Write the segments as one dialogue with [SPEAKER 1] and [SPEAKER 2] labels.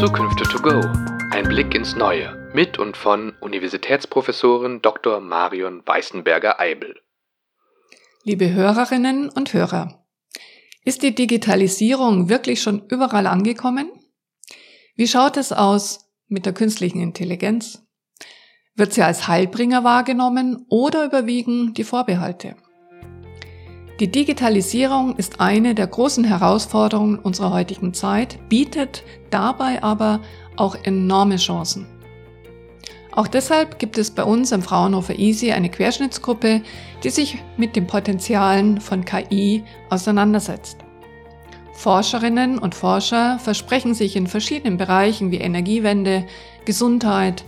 [SPEAKER 1] Zukünfte to go. Ein Blick ins Neue mit und von Universitätsprofessorin Dr. Marion Weißenberger-Eibel.
[SPEAKER 2] Liebe Hörerinnen und Hörer, ist die Digitalisierung wirklich schon überall angekommen? Wie schaut es aus mit der künstlichen Intelligenz? Wird sie als Heilbringer wahrgenommen oder überwiegen die Vorbehalte? Die Digitalisierung ist eine der großen Herausforderungen unserer heutigen Zeit, bietet dabei aber auch enorme Chancen. Auch deshalb gibt es bei uns im Fraunhofer Easy eine Querschnittsgruppe, die sich mit den Potenzialen von KI auseinandersetzt. Forscherinnen und Forscher versprechen sich in verschiedenen Bereichen wie Energiewende, Gesundheit,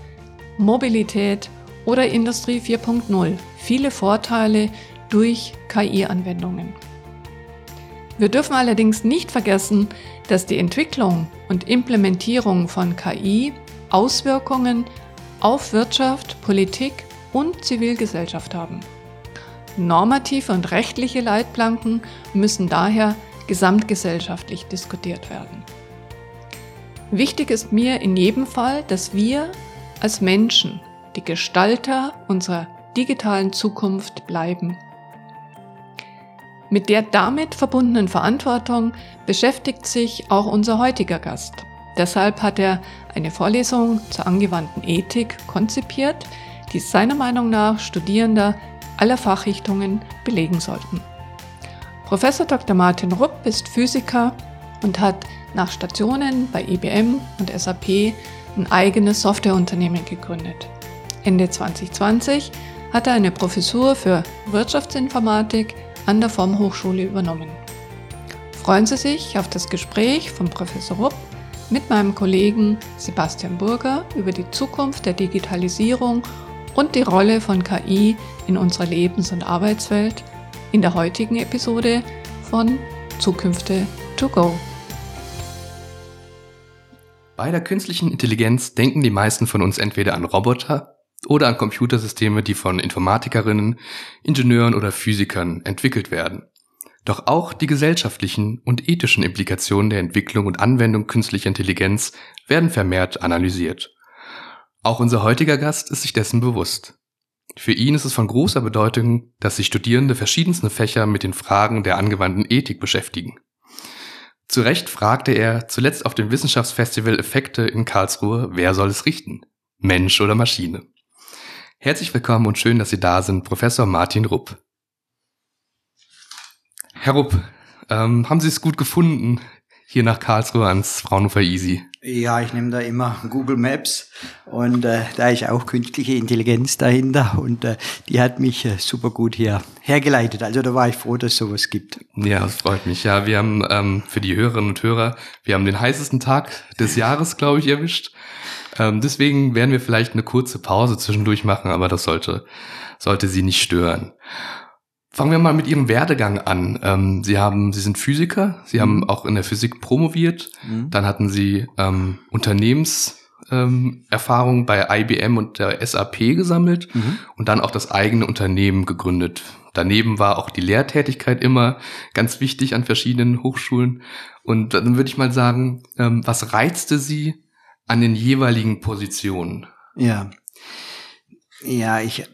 [SPEAKER 2] Mobilität oder Industrie 4.0 viele Vorteile durch KI-Anwendungen. Wir dürfen allerdings nicht vergessen, dass die Entwicklung und Implementierung von KI Auswirkungen auf Wirtschaft, Politik und Zivilgesellschaft haben. Normative und rechtliche Leitplanken müssen daher gesamtgesellschaftlich diskutiert werden. Wichtig ist mir in jedem Fall, dass wir als Menschen die Gestalter unserer digitalen Zukunft bleiben mit der damit verbundenen Verantwortung beschäftigt sich auch unser heutiger Gast. Deshalb hat er eine Vorlesung zur angewandten Ethik konzipiert, die seiner Meinung nach Studierende aller Fachrichtungen belegen sollten. Professor Dr. Martin Rupp ist Physiker und hat nach Stationen bei IBM und SAP ein eigenes Softwareunternehmen gegründet. Ende 2020 hat er eine Professur für Wirtschaftsinformatik an der FOM-Hochschule übernommen. Freuen Sie sich auf das Gespräch von Professor Rupp mit meinem Kollegen Sebastian Burger über die Zukunft der Digitalisierung und die Rolle von KI in unserer Lebens- und Arbeitswelt in der heutigen Episode von Zukünfte to go.
[SPEAKER 1] Bei der künstlichen Intelligenz denken die meisten von uns entweder an Roboter oder an Computersysteme, die von Informatikerinnen, Ingenieuren oder Physikern entwickelt werden. Doch auch die gesellschaftlichen und ethischen Implikationen der Entwicklung und Anwendung künstlicher Intelligenz werden vermehrt analysiert. Auch unser heutiger Gast ist sich dessen bewusst. Für ihn ist es von großer Bedeutung, dass sich Studierende verschiedensten Fächer mit den Fragen der angewandten Ethik beschäftigen. Zu Recht fragte er zuletzt auf dem Wissenschaftsfestival Effekte in Karlsruhe, wer soll es richten? Mensch oder Maschine? Herzlich willkommen und schön, dass Sie da sind, Professor Martin Rupp. Herr Rupp, ähm, haben Sie es gut gefunden, hier nach Karlsruhe ans Fraunhofer Easy?
[SPEAKER 3] Ja, ich nehme da immer Google Maps und äh, da ist auch künstliche Intelligenz dahinter und äh, die hat mich äh, super gut hier hergeleitet. Also da war ich froh, dass es sowas gibt.
[SPEAKER 1] Ja, das freut mich. Ja, wir haben ähm, für die Hörerinnen und Hörer, wir haben den heißesten Tag des Jahres, glaube ich, erwischt. Ähm, deswegen werden wir vielleicht eine kurze Pause zwischendurch machen, aber das sollte, sollte Sie nicht stören. Fangen wir mal mit Ihrem Werdegang an. Ähm, Sie haben, Sie sind Physiker, Sie mhm. haben auch in der Physik promoviert, mhm. dann hatten Sie ähm, Unternehmenserfahrung ähm, bei IBM und der SAP gesammelt mhm. und dann auch das eigene Unternehmen gegründet. Daneben war auch die Lehrtätigkeit immer ganz wichtig an verschiedenen Hochschulen. Und dann würde ich mal sagen, ähm, was reizte Sie an den jeweiligen Positionen?
[SPEAKER 3] Ja. Ja, ich,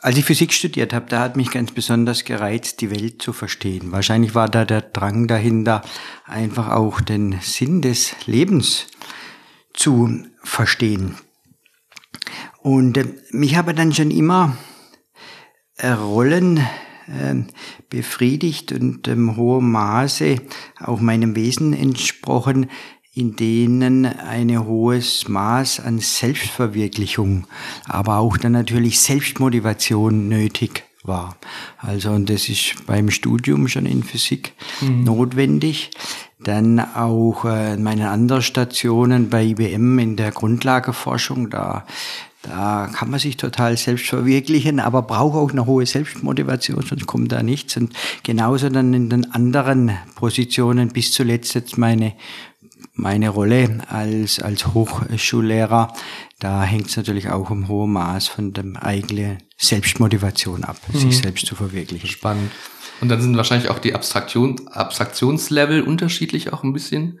[SPEAKER 3] als ich Physik studiert habe, da hat mich ganz besonders gereizt, die Welt zu verstehen. Wahrscheinlich war da der Drang dahinter, einfach auch den Sinn des Lebens zu verstehen. Und äh, mich habe dann schon immer äh, Rollen äh, befriedigt und im hohem Maße auch meinem Wesen entsprochen, in denen ein hohes Maß an Selbstverwirklichung, aber auch dann natürlich Selbstmotivation nötig war. Also, und das ist beim Studium schon in Physik mhm. notwendig. Dann auch äh, meine anderen Stationen bei IBM in der Grundlageforschung, da da kann man sich total selbst verwirklichen, aber braucht auch eine hohe Selbstmotivation, sonst kommt da nichts. Und genauso dann in den anderen Positionen bis zuletzt jetzt meine meine Rolle als, als Hochschullehrer, da hängt es natürlich auch um hohe Maß von der eigenen Selbstmotivation ab, mhm. sich selbst zu verwirklichen.
[SPEAKER 1] Spannend. Und dann sind wahrscheinlich auch die Abstraktion, Abstraktionslevel unterschiedlich auch ein bisschen?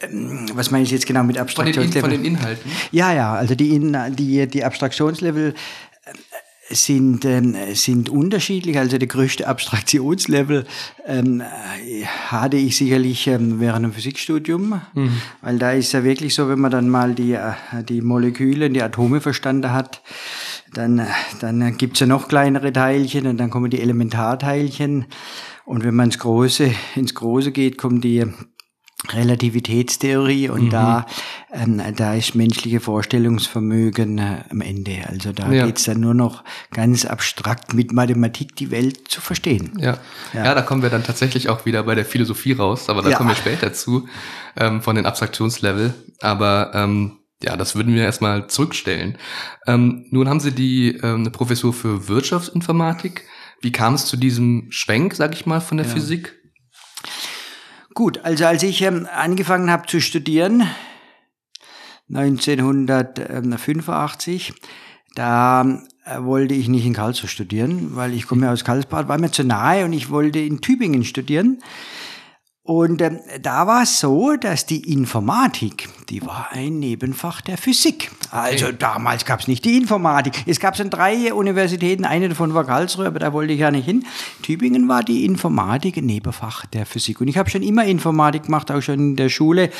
[SPEAKER 3] ähm, was meine ich jetzt genau mit
[SPEAKER 1] Abstraktionslevel? Von den, von den Inhalten?
[SPEAKER 3] Ja, ja, also die, die, die Abstraktionslevel sind, ähm, sind unterschiedlich. Also der größte Abstraktionslevel ähm, hatte ich sicherlich ähm, während dem Physikstudium, mhm. weil da ist ja wirklich so, wenn man dann mal die, äh, die Moleküle, die Atome verstanden hat, dann, dann gibt's ja noch kleinere Teilchen und dann kommen die Elementarteilchen. Und wenn man ins Große, ins Große geht, kommen die Relativitätstheorie und mhm. da, ähm, da ist menschliche Vorstellungsvermögen äh, am Ende. Also da ja. geht's dann nur noch ganz abstrakt mit Mathematik die Welt zu verstehen.
[SPEAKER 1] Ja. ja. ja, da kommen wir dann tatsächlich auch wieder bei der Philosophie raus, aber da ja. kommen wir später zu, ähm, von den Abstraktionslevel. Aber ähm, ja, das würden wir erstmal zurückstellen. Ähm, nun haben Sie die ähm, eine Professur für Wirtschaftsinformatik. Wie kam es zu diesem Schwenk, sag ich mal, von der Physik?
[SPEAKER 3] Gut, also als ich ähm, angefangen habe zu studieren, 1985, da äh, wollte ich nicht in Karlsruhe studieren, weil ich komme ja aus Karlsbad, war mir zu nahe und ich wollte in Tübingen studieren. Und ähm, da war es so, dass die Informatik, die war ein Nebenfach der Physik. Also okay. damals gab es nicht die Informatik. Es gab schon drei Universitäten, eine davon war Karlsruhe, aber da wollte ich ja nicht hin. Tübingen war die Informatik ein Nebenfach der Physik. Und ich habe schon immer Informatik gemacht, auch schon in der Schule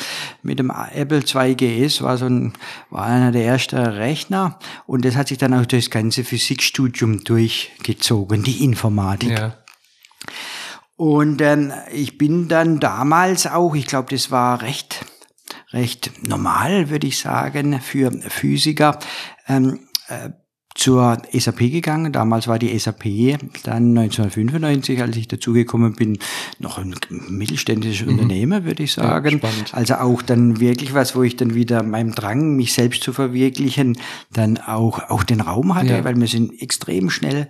[SPEAKER 3] mit dem Apple II GS, war so ein, war einer der ersten Rechner. Und das hat sich dann auch durch das ganze Physikstudium durchgezogen, die Informatik. Ja. Und ähm, ich bin dann damals auch, ich glaube, das war recht, recht normal, würde ich sagen, für Physiker, ähm, äh, zur SAP gegangen. Damals war die SAP dann 1995, als ich dazugekommen bin, noch ein mittelständisches mhm. Unternehmen, würde ich sagen. Ja, also auch dann wirklich was, wo ich dann wieder meinem Drang, mich selbst zu verwirklichen, dann auch, auch den Raum hatte, ja. weil wir sind extrem schnell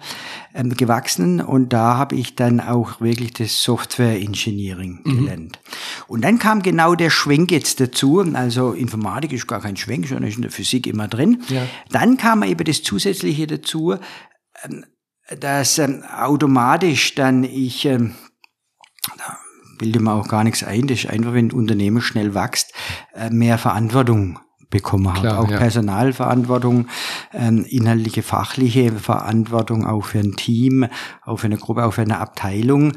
[SPEAKER 3] ähm, gewachsen und da habe ich dann auch wirklich das Software Engineering mhm. gelernt. Und dann kam genau der Schwenk jetzt dazu, also Informatik ist gar kein Schwenk, sondern ist in der Physik immer drin. Ja. Dann kam eben das zusätzliche dazu, ähm, dass ähm, automatisch dann ich, ähm, da bilde mir auch gar nichts ein, das ist einfach, wenn ein Unternehmen schnell wächst, äh, mehr Verantwortung bekommen habe. Klar, auch ja. Personalverantwortung, inhaltliche, fachliche Verantwortung auch für ein Team, auch für eine Gruppe, auch für eine Abteilung.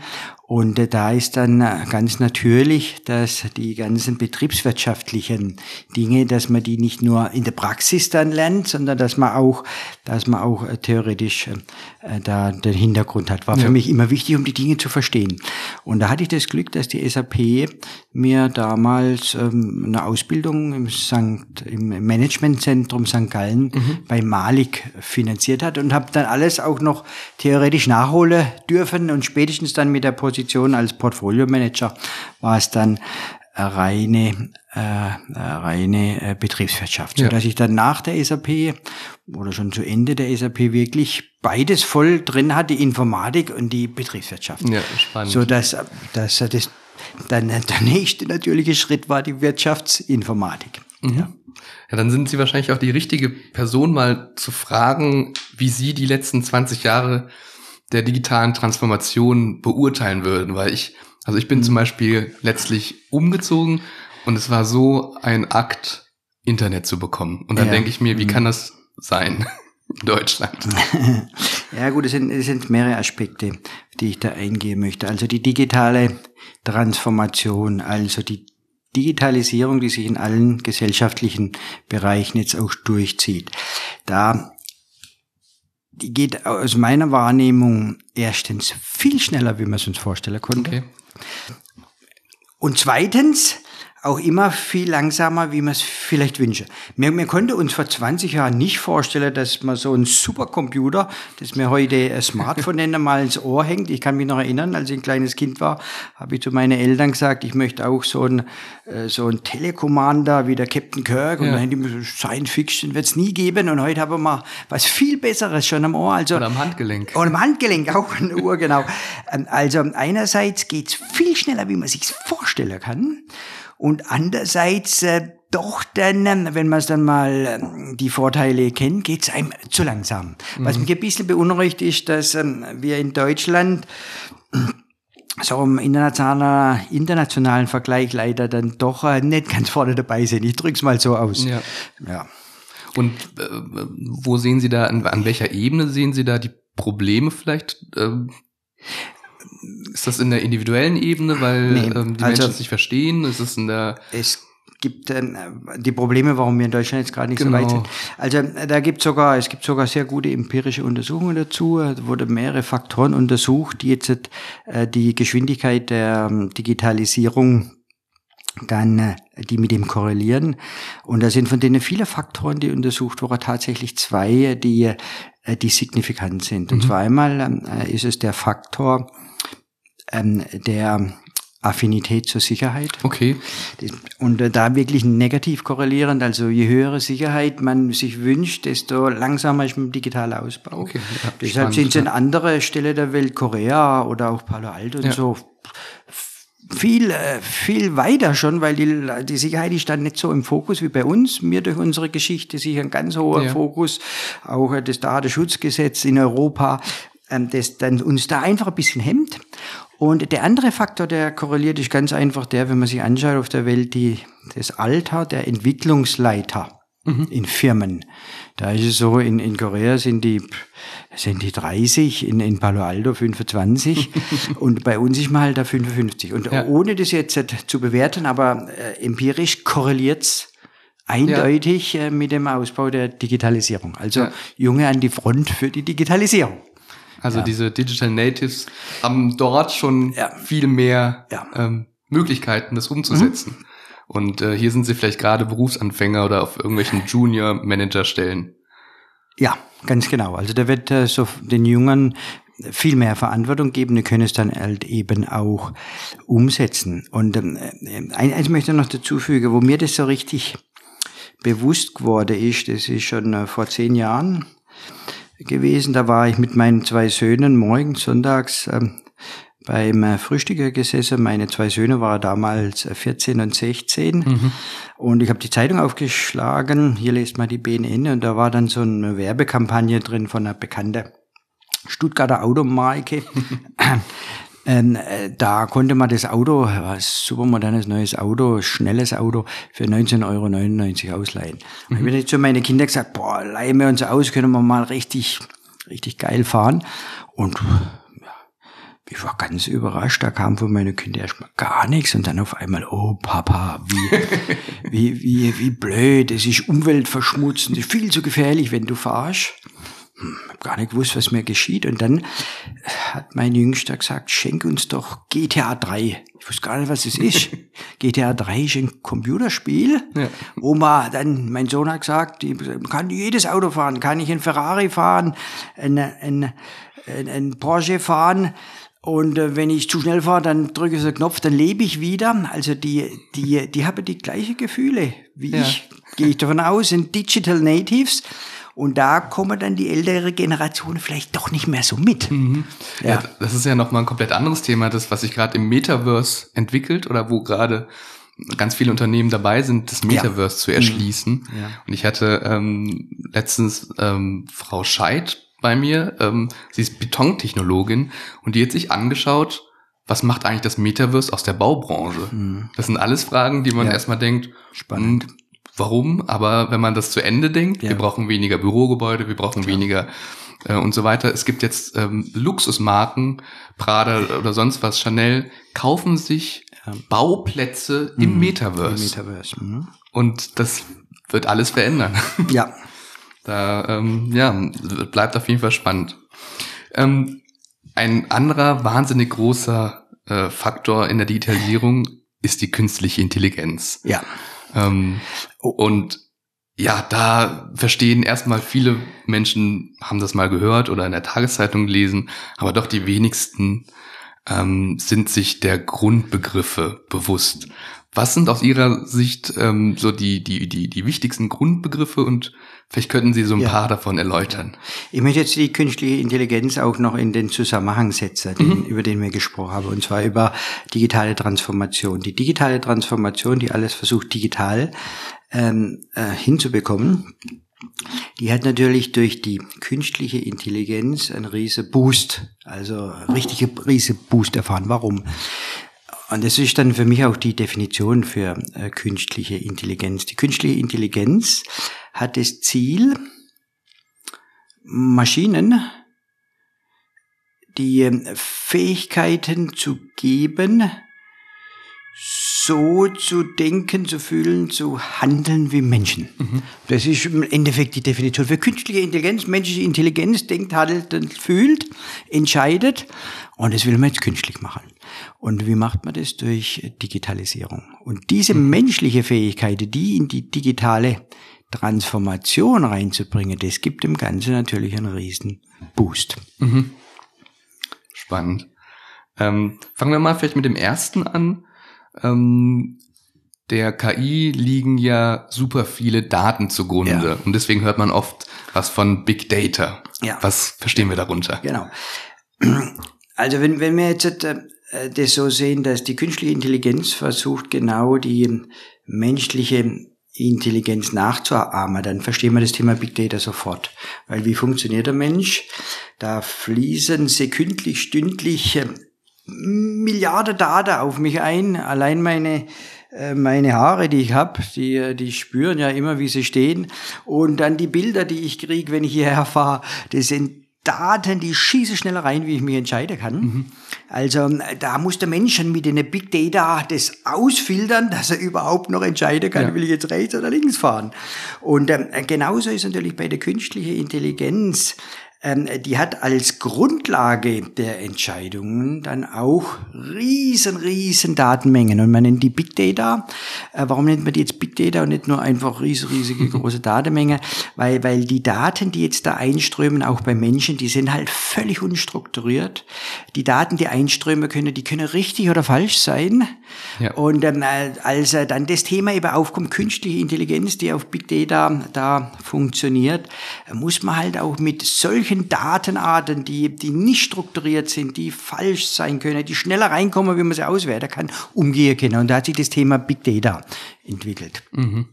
[SPEAKER 3] Und da ist dann äh, ganz natürlich, dass die ganzen betriebswirtschaftlichen Dinge, dass man die nicht nur in der Praxis dann lernt, sondern dass man auch, dass man auch äh, theoretisch äh, da den Hintergrund hat. War ja. für mich immer wichtig, um die Dinge zu verstehen. Und da hatte ich das Glück, dass die SAP mir damals ähm, eine Ausbildung im, St., im Managementzentrum St. Gallen mhm. bei Malik finanziert hat und habe dann alles auch noch theoretisch nachholen dürfen und spätestens dann mit der Position Position als Portfolio Manager war es dann reine, äh, reine äh, Betriebswirtschaft. So dass ich dann nach der SAP oder schon zu Ende der SAP wirklich beides voll drin hatte, die Informatik und die Betriebswirtschaft. Ja, spannend. So dass, dass das dann der nächste natürliche Schritt war die Wirtschaftsinformatik.
[SPEAKER 1] Mhm. Ja. Ja, dann sind Sie wahrscheinlich auch die richtige Person, mal zu fragen, wie Sie die letzten 20 Jahre der digitalen Transformation beurteilen würden, weil ich, also ich bin mhm. zum Beispiel letztlich umgezogen und es war so ein Akt, Internet zu bekommen. Und dann ja. denke ich mir, wie mhm. kann das sein in Deutschland?
[SPEAKER 3] ja gut, es sind, es sind mehrere Aspekte, die ich da eingehen möchte. Also die digitale Transformation, also die Digitalisierung, die sich in allen gesellschaftlichen Bereichen jetzt auch durchzieht. Da die geht aus meiner Wahrnehmung erstens viel schneller, wie man es uns vorstellen konnte. Okay. Und zweitens auch immer viel langsamer, wie man es vielleicht wünsche. Wir, wir konnten uns vor 20 Jahren nicht vorstellen, dass man so ein Supercomputer, das mir heute Smartphone nennen, mal ins Ohr hängt. Ich kann mich noch erinnern, als ich ein kleines Kind war, habe ich zu meinen Eltern gesagt, ich möchte auch so ein, äh, so ein Telekommander wie der Captain Kirk. Und ja. dann hätte ich Science Fiction wird es nie geben. Und heute haben wir was viel Besseres schon am Ohr. Also,
[SPEAKER 1] oder am Handgelenk.
[SPEAKER 3] Oder am Handgelenk, auch eine Uhr, genau. Ähm, also einerseits geht's viel schneller, wie man sich vorstellen kann und andererseits äh, doch dann, ähm, wenn man es dann mal ähm, die Vorteile kennt, geht's einem zu langsam. Mhm. Was mich ein bisschen beunruhigt ist, dass ähm, wir in Deutschland so im internationalen, internationalen Vergleich leider dann doch äh, nicht ganz vorne dabei sind. Ich drück's mal so aus.
[SPEAKER 1] Ja. ja. Und äh, wo sehen Sie da, an, an, welcher Ebene sehen Sie da die Probleme vielleicht? Ähm, ist das in der individuellen Ebene, weil nee, ähm, die also, Menschen sich verstehen? Ist es in der
[SPEAKER 3] es gibt äh, die Probleme, warum wir in Deutschland jetzt gerade nicht genau. so weit genau. sind. Also äh, da gibt sogar, es gibt sogar sehr gute empirische Untersuchungen dazu. Da wurden mehrere Faktoren untersucht, die jetzt äh, die Geschwindigkeit der ähm, Digitalisierung dann äh, die mit dem korrelieren. Und da sind von denen viele Faktoren, die untersucht wurden, tatsächlich zwei, die, äh, die signifikant sind. Und mhm. zwar einmal äh, ist es der Faktor ähm, der Affinität zur Sicherheit.
[SPEAKER 1] Okay.
[SPEAKER 3] Und äh, da wirklich negativ korrelierend, also je höhere Sicherheit man sich wünscht, desto langsamer ist man digitaler Ausbau. Okay, ja, Deshalb sind es in andere Stelle der Welt, Korea oder auch Palo Alto und so, viel, äh, viel weiter schon, weil die, die Sicherheit ist dann nicht so im Fokus wie bei uns. Wir durch unsere Geschichte sicher ein ganz hoher ja. Fokus, auch das Datenschutzgesetz in Europa, ähm, das dann uns da einfach ein bisschen hemmt. Und der andere Faktor, der korreliert, ist ganz einfach der, wenn man sich anschaut auf der Welt, die, das Alter der Entwicklungsleiter mhm. in Firmen. Da ist es so, in, in Korea sind die, sind die 30, in, in Palo Alto 25 und bei uns ist man halt da 55. Und ja. ohne das jetzt zu bewerten, aber äh, empirisch korreliert's eindeutig ja. äh, mit dem Ausbau der Digitalisierung. Also ja. Junge an die Front für die Digitalisierung.
[SPEAKER 1] Also ja. diese Digital Natives haben dort schon ja. viel mehr ja. ähm, Möglichkeiten, das umzusetzen. Mhm. Und äh, hier sind sie vielleicht gerade Berufsanfänger oder auf irgendwelchen Junior-Manager-Stellen.
[SPEAKER 3] Ja, ganz genau. Also da wird äh, so den Jungen viel mehr Verantwortung geben, die können es dann halt eben auch umsetzen. Und ähm, äh, eins möchte ich noch dazu fügen, wo mir das so richtig bewusst geworden ist, das ist schon äh, vor zehn Jahren, gewesen. Da war ich mit meinen zwei Söhnen morgens, sonntags ähm, beim äh, Frühstücker gesessen. Meine zwei Söhne waren damals 14 äh, und 16. Mhm. Und ich habe die Zeitung aufgeschlagen. Hier lest mal die BNN. Und da war dann so eine Werbekampagne drin von einer bekannten Stuttgarter Automarke. Ähm, äh, da konnte man das Auto, ein super modernes neues Auto, schnelles Auto, für 19,99 Euro ausleihen. Mhm. Ich habe jetzt zu meinen Kindern gesagt, boah, leihen wir uns aus, können wir mal richtig, richtig geil fahren. Und ja, ich war ganz überrascht, da kam von meinen Kindern erstmal gar nichts und dann auf einmal, oh Papa, wie, wie, wie, wie blöd, es ist umweltverschmutzend, es ist viel zu gefährlich, wenn du fahrst hm, gar nicht gewusst, was mir geschieht. Und dann hat mein Jüngster gesagt, schenk uns doch GTA 3. Ich wusste gar nicht, was es ist. GTA 3 ist ein Computerspiel, ja. wo man dann, mein Sohn hat gesagt, man kann jedes Auto fahren, kann ich ein Ferrari fahren, ein, ein, ein, ein Porsche fahren. Und äh, wenn ich zu schnell fahre, dann drücke ich einen Knopf, dann lebe ich wieder. Also die, die, die haben die gleichen Gefühle wie ja. ich. Gehe ich davon aus, sind Digital Natives. Und da kommen dann die ältere Generation vielleicht doch nicht mehr so mit. Mhm.
[SPEAKER 1] Ja. ja. das ist ja nochmal ein komplett anderes Thema, das, was sich gerade im Metaverse entwickelt oder wo gerade ganz viele Unternehmen dabei sind, das Metaverse ja. zu erschließen. Mhm. Ja. Und ich hatte ähm, letztens ähm, Frau Scheid bei mir, ähm, sie ist Betontechnologin und die hat sich angeschaut, was macht eigentlich das Metaverse aus der Baubranche? Mhm. Das sind alles Fragen, die man ja. erstmal denkt, spannend. Warum, aber wenn man das zu Ende denkt, ja. wir brauchen weniger Bürogebäude, wir brauchen Klar. weniger äh, und so weiter. Es gibt jetzt ähm, Luxusmarken, Prada oder sonst was, Chanel, kaufen sich ja. Bauplätze im mhm. Metaverse. Im Metaverse. Mhm. Und das wird alles verändern.
[SPEAKER 3] Ja.
[SPEAKER 1] Da ähm, ja, bleibt auf jeden Fall spannend. Ähm, ein anderer wahnsinnig großer äh, Faktor in der Digitalisierung ist die künstliche Intelligenz.
[SPEAKER 3] Ja.
[SPEAKER 1] Ähm, und ja, da verstehen erstmal viele Menschen, haben das mal gehört oder in der Tageszeitung gelesen, aber doch die wenigsten ähm, sind sich der Grundbegriffe bewusst. Was sind aus Ihrer Sicht ähm, so die, die, die, die wichtigsten Grundbegriffe und vielleicht könnten Sie so ein ja. paar davon erläutern?
[SPEAKER 3] Ich möchte jetzt die künstliche Intelligenz auch noch in den Zusammenhang setzen, den, mhm. über den wir gesprochen haben, und zwar über digitale Transformation. Die digitale Transformation, die alles versucht, digital ähm, äh, hinzubekommen, die hat natürlich durch die künstliche Intelligenz einen riesen Boost, also richtige riesen Boost erfahren. Warum? Und das ist dann für mich auch die Definition für äh, künstliche Intelligenz. Die künstliche Intelligenz hat das Ziel, Maschinen die ähm, Fähigkeiten zu geben, so zu denken, zu fühlen, zu handeln wie Menschen. Mhm. Das ist im Endeffekt die Definition für künstliche Intelligenz. Menschliche Intelligenz denkt, handelt, fühlt, entscheidet. Und das will man jetzt künstlich machen. Und wie macht man das? Durch Digitalisierung. Und diese mhm. menschliche Fähigkeit, die in die digitale Transformation reinzubringen, das gibt dem Ganzen natürlich einen riesen Boost.
[SPEAKER 1] Mhm. Spannend. Ähm, fangen wir mal vielleicht mit dem ersten an. Ähm, der KI liegen ja super viele Daten zugrunde ja. und deswegen hört man oft was von Big Data. Ja. Was verstehen wir darunter?
[SPEAKER 3] Genau. Also wenn, wenn wir jetzt äh, das so sehen, dass die künstliche Intelligenz versucht genau die menschliche Intelligenz nachzuahmen, dann verstehen wir das Thema Big Data sofort. Weil wie funktioniert der Mensch? Da fließen sekündlich, stündlich äh, Milliarden Daten auf mich ein. Allein meine äh, meine Haare, die ich habe, die, die spüren ja immer, wie sie stehen. Und dann die Bilder, die ich kriege, wenn ich hierher fahre, das sind Daten, die schießen schneller rein, wie ich mich entscheiden kann. Mhm. Also da muss der Mensch schon mit den Big Data das ausfiltern, dass er überhaupt noch entscheiden kann, ja. will ich jetzt rechts oder links fahren. Und ähm, genauso ist natürlich bei der künstlichen Intelligenz ähm, die hat als Grundlage der Entscheidungen dann auch riesen, riesen Datenmengen. Und man nennt die Big Data. Äh, warum nennt man die jetzt Big Data und nicht nur einfach riesige, riesige große Datenmenge? Weil, weil die Daten, die jetzt da einströmen, auch bei Menschen, die sind halt völlig unstrukturiert. Die Daten, die einströmen können, die können richtig oder falsch sein. Ja. Und ähm, als äh, dann das Thema eben aufkommt, künstliche Intelligenz, die auf Big Data da funktioniert, muss man halt auch mit solchen solchen Datenarten, die, die nicht strukturiert sind, die falsch sein können, die schneller reinkommen, wie man sie auswerten kann, umgehen können. Und da hat sich das Thema Big Data entwickelt. Mhm.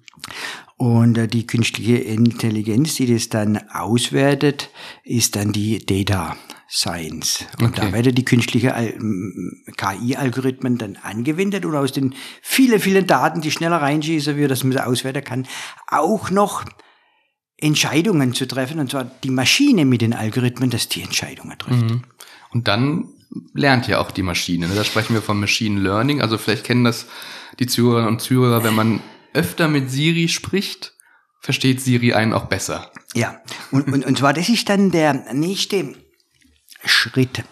[SPEAKER 3] Und äh, die künstliche Intelligenz, die das dann auswertet, ist dann die Data Science. Und okay. da werden die künstliche KI-Algorithmen dann angewendet und aus den vielen, vielen Daten, die schneller reinschießen, wie das man sie auswerten kann, auch noch Entscheidungen zu treffen, und zwar die Maschine mit den Algorithmen, dass die Entscheidungen trifft. Mhm.
[SPEAKER 1] Und dann lernt ja auch die Maschine. Ne? Da sprechen wir von Machine Learning. Also vielleicht kennen das die Zuhörerinnen und Zuhörer, wenn man öfter mit Siri spricht, versteht Siri einen auch besser.
[SPEAKER 3] Ja, und, und, und zwar das ist dann der nächste Schritt.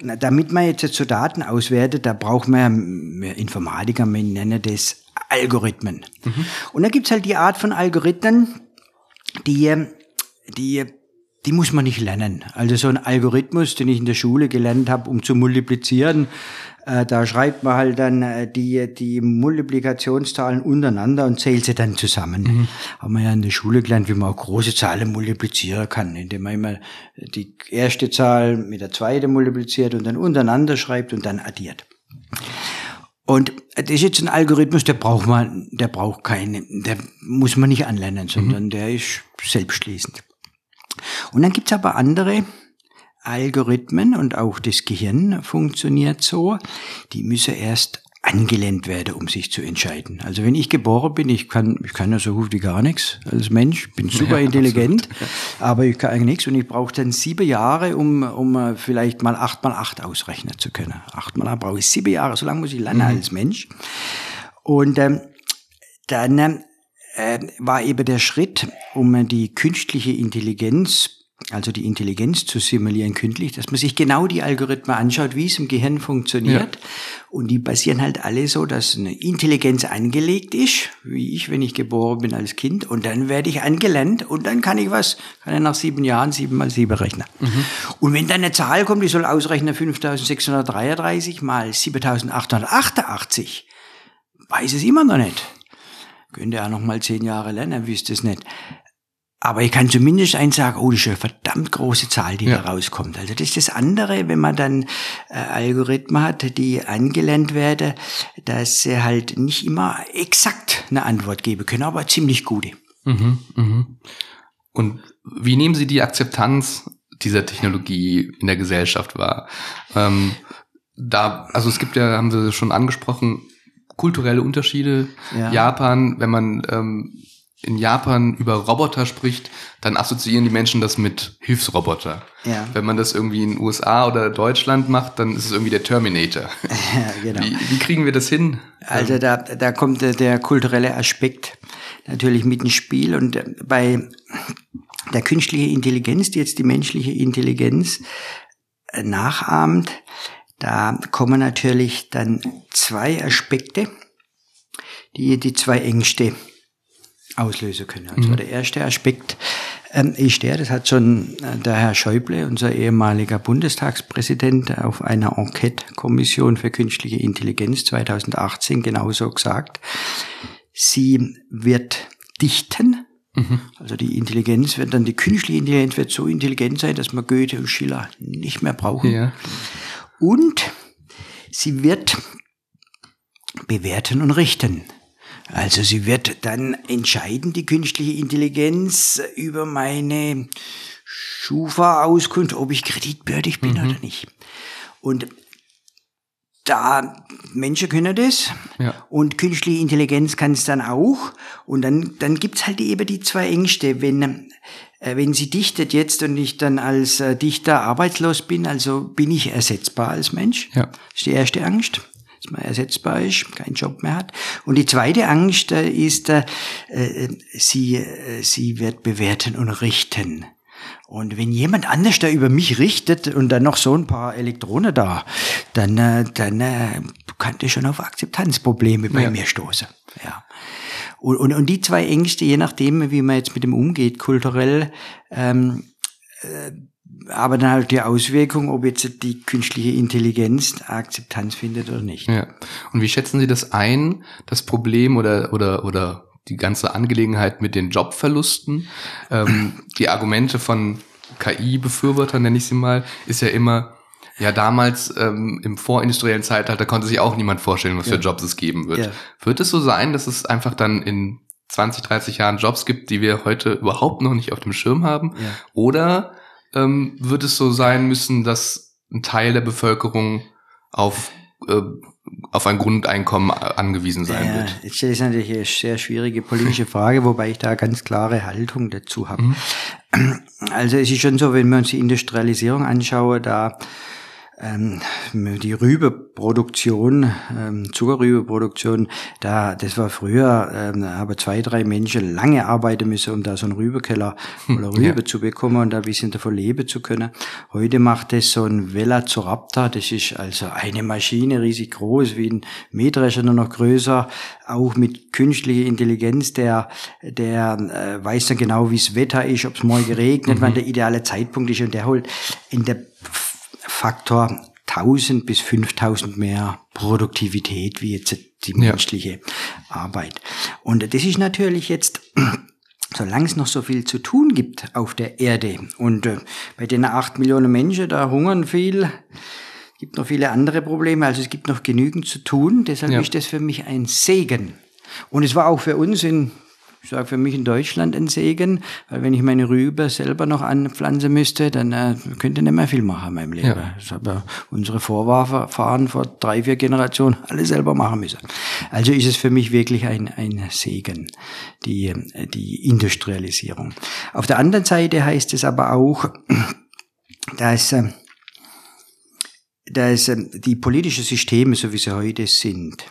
[SPEAKER 3] Damit man jetzt so Daten auswertet, da braucht man ja, Informatiker, man nennen das Algorithmen. Mhm. Und da gibt's halt die Art von Algorithmen, die, die, die muss man nicht lernen. Also so ein Algorithmus, den ich in der Schule gelernt habe, um zu multiplizieren, äh, da schreibt man halt dann äh, die, die Multiplikationszahlen untereinander und zählt sie dann zusammen. Mhm. Haben wir ja in der Schule gelernt, wie man auch große Zahlen multiplizieren kann, indem man immer die erste Zahl mit der zweiten multipliziert und dann untereinander schreibt und dann addiert. Und das ist jetzt ein Algorithmus, der braucht man, der braucht keine, der muss man nicht anlernen, sondern mhm. der ist selbstschließend. Und dann gibt's aber andere Algorithmen und auch das Gehirn funktioniert so, die müssen erst angelernt werde, um sich zu entscheiden. Also wenn ich geboren bin, ich kann, ich kann ja so gut wie gar nichts als Mensch, bin super ja, intelligent, aber ich kann eigentlich nichts und ich brauche dann sieben Jahre, um, um äh, vielleicht mal acht mal acht ausrechnen zu können. Acht mal acht brauche ich sieben Jahre, so lange muss ich lernen mhm. als Mensch. Und ähm, dann äh, war eben der Schritt, um die künstliche Intelligenz also die Intelligenz zu simulieren kündlich, dass man sich genau die Algorithmen anschaut, wie es im Gehirn funktioniert. Ja. Und die basieren halt alle so, dass eine Intelligenz angelegt ist, wie ich, wenn ich geboren bin als Kind. Und dann werde ich angelernt und dann kann ich was, kann ich nach sieben Jahren sieben mal sieben rechnen. Mhm. Und wenn dann eine Zahl kommt, die soll ausrechnen 5633 mal 7888, weiß es immer noch nicht. Könnte ja noch mal zehn Jahre lernen, wüsste es nicht. Aber ich kann zumindest eins sagen, oh, das ist eine verdammt große Zahl, die ja. da rauskommt. Also das ist das andere, wenn man dann äh, Algorithmen hat, die angelernt werden, dass sie halt nicht immer exakt eine Antwort geben können, aber ziemlich gute.
[SPEAKER 1] Mhm, mhm. Und wie nehmen Sie die Akzeptanz dieser Technologie in der Gesellschaft wahr? Ähm, da, also es gibt ja, haben Sie schon angesprochen, kulturelle Unterschiede. Ja. Japan, wenn man ähm, in Japan über Roboter spricht, dann assoziieren die Menschen das mit Hilfsroboter. Ja. Wenn man das irgendwie in den USA oder Deutschland macht, dann ist es irgendwie der Terminator. Ja, genau. Wie, wie kriegen wir das hin?
[SPEAKER 3] Also da, da kommt der, der kulturelle Aspekt natürlich mit ins Spiel und bei der künstlichen Intelligenz, die jetzt die menschliche Intelligenz äh, nachahmt, da kommen natürlich dann zwei Aspekte, die die zwei Ängste auslösen können. Also mhm. der erste Aspekt ähm, ist der, das hat schon äh, der Herr Schäuble, unser ehemaliger Bundestagspräsident, auf einer Enquete-Kommission für künstliche Intelligenz 2018 genauso gesagt. Sie wird dichten, mhm. also die Intelligenz wird dann, die künstliche Intelligenz wird so intelligent sein, dass man Goethe und Schiller nicht mehr brauchen. Ja. Und sie wird bewerten und richten. Also sie wird dann entscheiden, die künstliche Intelligenz, über meine Schufa-Auskunft, ob ich kreditbürdig bin mhm. oder nicht. Und da Menschen können das ja. und künstliche Intelligenz kann es dann auch. Und dann, dann gibt's halt eben die zwei Ängste. Wenn, äh, wenn sie dichtet jetzt und ich dann als äh, Dichter arbeitslos bin, also bin ich ersetzbar als Mensch. Ja. Das ist die erste Angst dass man ersetzbar ist, keinen Job mehr hat. Und die zweite Angst äh, ist, äh, äh, sie, äh, sie wird bewerten und richten. Und wenn jemand anders da über mich richtet und dann noch so ein paar Elektronen da, dann, äh, dann äh, kann das schon auf Akzeptanzprobleme bei ja. mir stoßen. Ja. Und, und, und die zwei Ängste, je nachdem, wie man jetzt mit dem umgeht, kulturell, ähm, äh, aber dann halt die Auswirkung, ob jetzt die künstliche Intelligenz Akzeptanz findet oder nicht.
[SPEAKER 1] Ja. Und wie schätzen Sie das ein, das Problem oder, oder, oder die ganze Angelegenheit mit den Jobverlusten? Ähm, die Argumente von KI-Befürwortern, nenne ich sie mal, ist ja immer, ja, damals ähm, im vorindustriellen Zeitalter konnte sich auch niemand vorstellen, was ja. für Jobs es geben wird. Ja. Wird es so sein, dass es einfach dann in 20, 30 Jahren Jobs gibt, die wir heute überhaupt noch nicht auf dem Schirm haben? Ja. Oder ähm, wird es so sein müssen, dass ein Teil der Bevölkerung auf äh, auf ein Grundeinkommen angewiesen sein ja, wird.
[SPEAKER 3] Jetzt ist natürlich eine sehr schwierige politische Frage, wobei ich da ganz klare Haltung dazu habe. Mhm. Also es ist schon so, wenn wir uns die Industrialisierung anschauen, da ähm, die Rübeproduktion, ähm, Zuckerrübeproduktion, da, das war früher, ähm, aber zwei, drei Menschen lange arbeiten müssen, um da so einen Rübekeller hm, oder Rübe ja. zu bekommen und da ein bisschen davon leben zu können. Heute macht das so ein Velociraptor, das ist also eine Maschine, riesig groß, wie ein Mähdrescher, nur noch größer, auch mit künstlicher Intelligenz, der, der äh, weiß dann genau, wie das Wetter ist, ob es morgen regnet, mhm. wann der ideale Zeitpunkt ist und der holt in der Faktor 1000 bis 5000 mehr Produktivität wie jetzt die menschliche ja. Arbeit. Und das ist natürlich jetzt, solange es noch so viel zu tun gibt auf der Erde und äh, bei den acht Millionen Menschen, da hungern viel, gibt noch viele andere Probleme, also es gibt noch genügend zu tun, deshalb ja. ist das für mich ein Segen. Und es war auch für uns in ich sage für mich in Deutschland ein Segen, weil wenn ich meine Rübe selber noch anpflanzen müsste, dann äh, könnte ich nicht mehr viel machen in meinem Leben. Ja. Das haben ja unsere Vorfahren vor drei, vier Generationen alle selber machen müssen. Also ist es für mich wirklich ein, ein Segen, die, die Industrialisierung. Auf der anderen Seite heißt es aber auch, dass äh, dass äh, die politischen Systeme, so wie sie heute sind,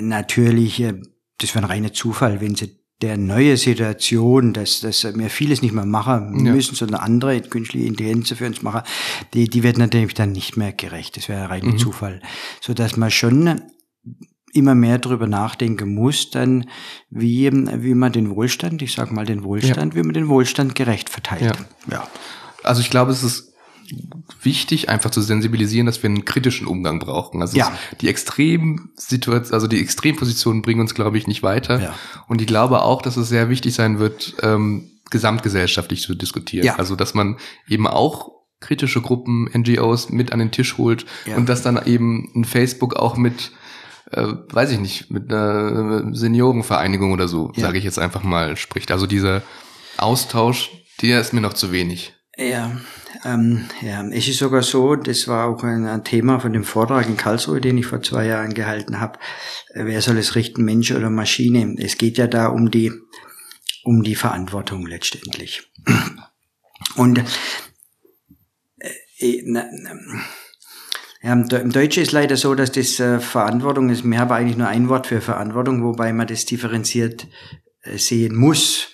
[SPEAKER 3] natürlich äh, das wäre ein reiner Zufall, wenn sie der neue Situation, dass, dass wir vieles nicht mehr machen müssen, ja. sondern andere künstliche Intelligenz für uns machen, die, die wird natürlich dann nicht mehr gerecht. Das wäre ein reiner mhm. Zufall. So dass man schon immer mehr darüber nachdenken muss, dann wie, wie man den Wohlstand, ich sag mal den Wohlstand, ja. wie man den Wohlstand gerecht verteilt.
[SPEAKER 1] Ja. ja. Also ich glaube, es ist wichtig, einfach zu sensibilisieren, dass wir einen kritischen Umgang brauchen. Also ja. die Extremsituation, also die Extrempositionen bringen uns, glaube ich, nicht weiter. Ja. Und ich glaube auch, dass es sehr wichtig sein wird, ähm, gesamtgesellschaftlich zu diskutieren. Ja. Also dass man eben auch kritische Gruppen, NGOs mit an den Tisch holt ja. und dass dann eben ein Facebook auch mit äh, weiß ich nicht, mit einer Seniorenvereinigung oder so,
[SPEAKER 3] Ja.
[SPEAKER 1] sage ich jetzt einfach mal, spricht. Also dieser Austausch, der ist mir noch zu wenig.
[SPEAKER 3] Ja, ähm, ja, es ist sogar so, das war auch ein, Thema von dem Vortrag in Karlsruhe, den ich vor zwei Jahren gehalten habe. Äh, Wer soll es richten, Mensch oder Maschine? Es geht ja da um die, um die Verantwortung letztendlich. Und äh, äh, na, na, ja, im Deutschen ist leider so, dass das äh, Verantwortung ist. Wir haben eigentlich nur ein Wort für Verantwortung, wobei man das differenziert äh, sehen muss.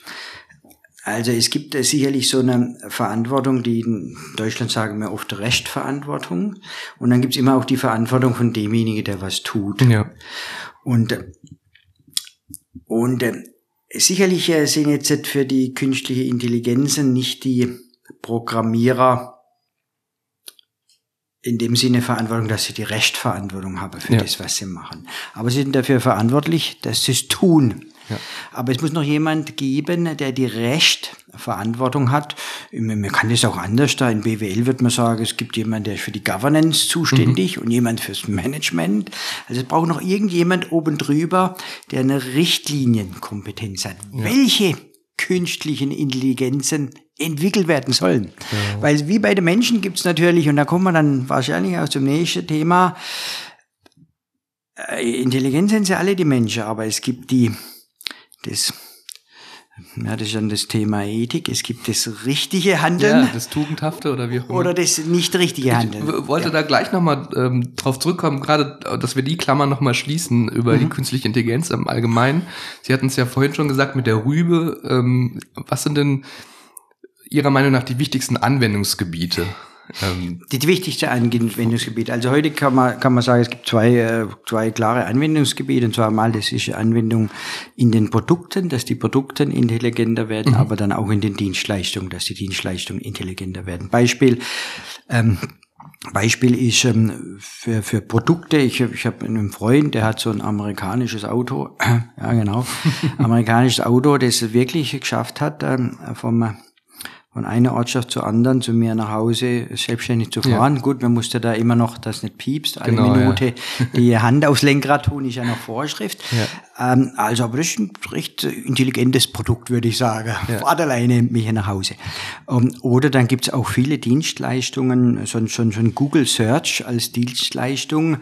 [SPEAKER 3] Also es gibt äh, sicherlich so eine Verantwortung, die in Deutschland sagen wir oft Rechtverantwortung. Und dann gibt es immer auch die Verantwortung von demjenigen, der was tut.
[SPEAKER 1] Ja.
[SPEAKER 3] Und, äh, und äh, sicherlich sind jetzt für die künstliche Intelligenzen nicht die Programmierer in dem Sinne Verantwortung, dass sie die Rechtverantwortung haben für
[SPEAKER 1] Ja.
[SPEAKER 3] das, was sie machen. Aber sie sind dafür verantwortlich, dass sie es tun.
[SPEAKER 1] Ja.
[SPEAKER 3] Aber es muss noch jemand geben, der die Rechtverantwortung hat. Man kann das auch anders da. In BWL wird man sagen, es gibt jemanden, der ist für die Governance zuständig und jemand fürs Management. Also es braucht noch irgendjemand oben drüber, der eine Richtlinienkompetenz hat. Welche künstlichen Intelligenzen entwickelt werden sollen. Weil wie bei den Menschen gibt es natürlich, und da kommen wir dann wahrscheinlich aus dem nächsten Thema, äh, Intelligenz sind sie alle die Menschen, aber es gibt die, das, ja, das ist dann das Thema Ethik, es gibt das richtige Handeln
[SPEAKER 1] ja, das Tugendhafte oder wie auch immer.
[SPEAKER 3] oder das nicht richtige
[SPEAKER 1] Ich
[SPEAKER 3] Handeln.
[SPEAKER 1] w- wollte da gleich nochmal ähm, drauf zurückkommen, gerade, dass wir die Klammer nochmal schließen über
[SPEAKER 3] Mhm.
[SPEAKER 1] die künstliche Intelligenz im Allgemeinen. Sie hatten es ja vorhin schon gesagt mit der Rübe. Ähm, was sind denn Ihrer Meinung nach die wichtigsten Anwendungsgebiete? Ähm,
[SPEAKER 3] Die wichtigste Anwendungsgebiet. Also heute kann man, kann man sagen, es gibt zwei, äh, zwei klare Anwendungsgebiete. Und zwar mal, das ist die Anwendung in den Produkten, dass die Produkte intelligenter werden, aber dann auch in den Dienstleistungen, dass die Dienstleistungen intelligenter werden. Beispiel, ähm, Beispiel ist ähm, für, für Produkte, ich, ich habe einen Freund, der hat so ein amerikanisches Auto, ja genau, amerikanisches Auto, das es wirklich geschafft hat, ähm, vom von einer Ortschaft zur anderen zu mir nach Hause selbstständig zu fahren. Gut, man musste da immer noch, das nicht piepst, eine
[SPEAKER 1] Genau,
[SPEAKER 3] Minute die Hand aufs Lenkrad tun, ist ja noch Vorschrift.
[SPEAKER 1] Ja.
[SPEAKER 3] Ähm, also, aber das ist ein recht intelligentes Produkt, würde ich sagen. Fahrt alleine mich nach Hause. Ähm, oder dann gibt's auch viele Dienstleistungen, so, so, so ein Google Search als Dienstleistung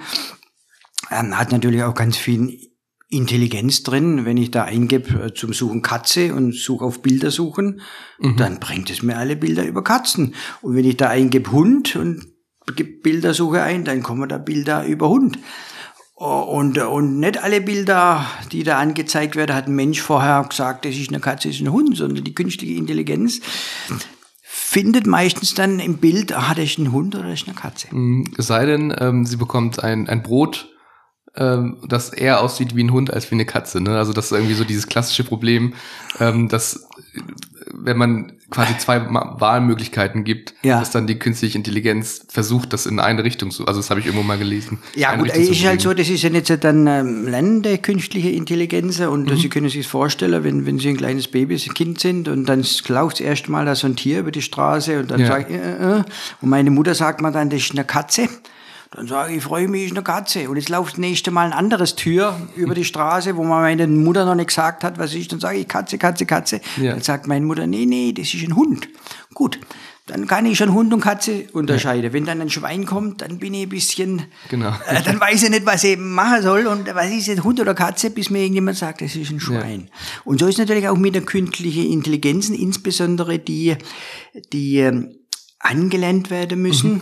[SPEAKER 3] ähm, hat natürlich auch ganz viel Intelligenz drin. Wenn ich da eingebe äh, zum Suchen Katze und suche auf Bilder suchen, dann bringt es mir alle Bilder über Katzen. Und wenn ich da eingebe Hund und gebe Bildersuche ein, dann kommen da Bilder über Hund. Und, und nicht alle Bilder, die da angezeigt werden, hat ein Mensch vorher gesagt, das ist eine Katze, das ist ein Hund, sondern die künstliche Intelligenz findet meistens dann im Bild, ah, das ist ein Hund oder das ist eine Katze.
[SPEAKER 1] es sei denn, ähm, sie bekommt ein, ein Brot, ähm, das eher aussieht wie ein Hund als wie eine Katze. Ne? Also das ist irgendwie so dieses klassische Problem, ähm, dass äh, wenn man quasi zwei Wahlmöglichkeiten gibt,
[SPEAKER 3] Ja.
[SPEAKER 1] dass dann die künstliche Intelligenz versucht, das in eine Richtung zu, also das habe ich irgendwo mal gelesen.
[SPEAKER 3] Ja gut,
[SPEAKER 1] Richtung
[SPEAKER 3] ist halt so, das ist ja nicht dann ähm, lernende künstliche Intelligenz und
[SPEAKER 1] Mhm.
[SPEAKER 3] Sie können sich vorstellen, wenn, wenn Sie ein kleines Baby, ein Kind sind und dann das erste Mal da so ein Tier über die Straße und dann
[SPEAKER 1] Ja.
[SPEAKER 3] sage ich, äh, äh, und meine Mutter sagt mir dann, das ist eine Katze. Dann sage ich, ich freue mich, ist eine Katze. Und jetzt läuft das nächste Mal ein anderes Tür über die Straße, wo man meine Mutter noch nicht gesagt hat, was ist. Dann sage ich, Katze, Katze, Katze.
[SPEAKER 1] Ja.
[SPEAKER 3] Dann sagt meine Mutter, nee, nee, das ist ein Hund. Gut, dann kann ich schon Hund und Katze unterscheiden. Wenn dann ein Schwein kommt, dann bin ich ein bisschen,
[SPEAKER 1] Genau.
[SPEAKER 3] äh, dann weiß ich nicht, was ich machen soll und was ist jetzt Hund oder Katze, bis mir irgendjemand sagt, das ist ein Schwein. Und so ist natürlich auch mit der künstlichen Intelligenzen, insbesondere die, die ähm, angelernt werden müssen.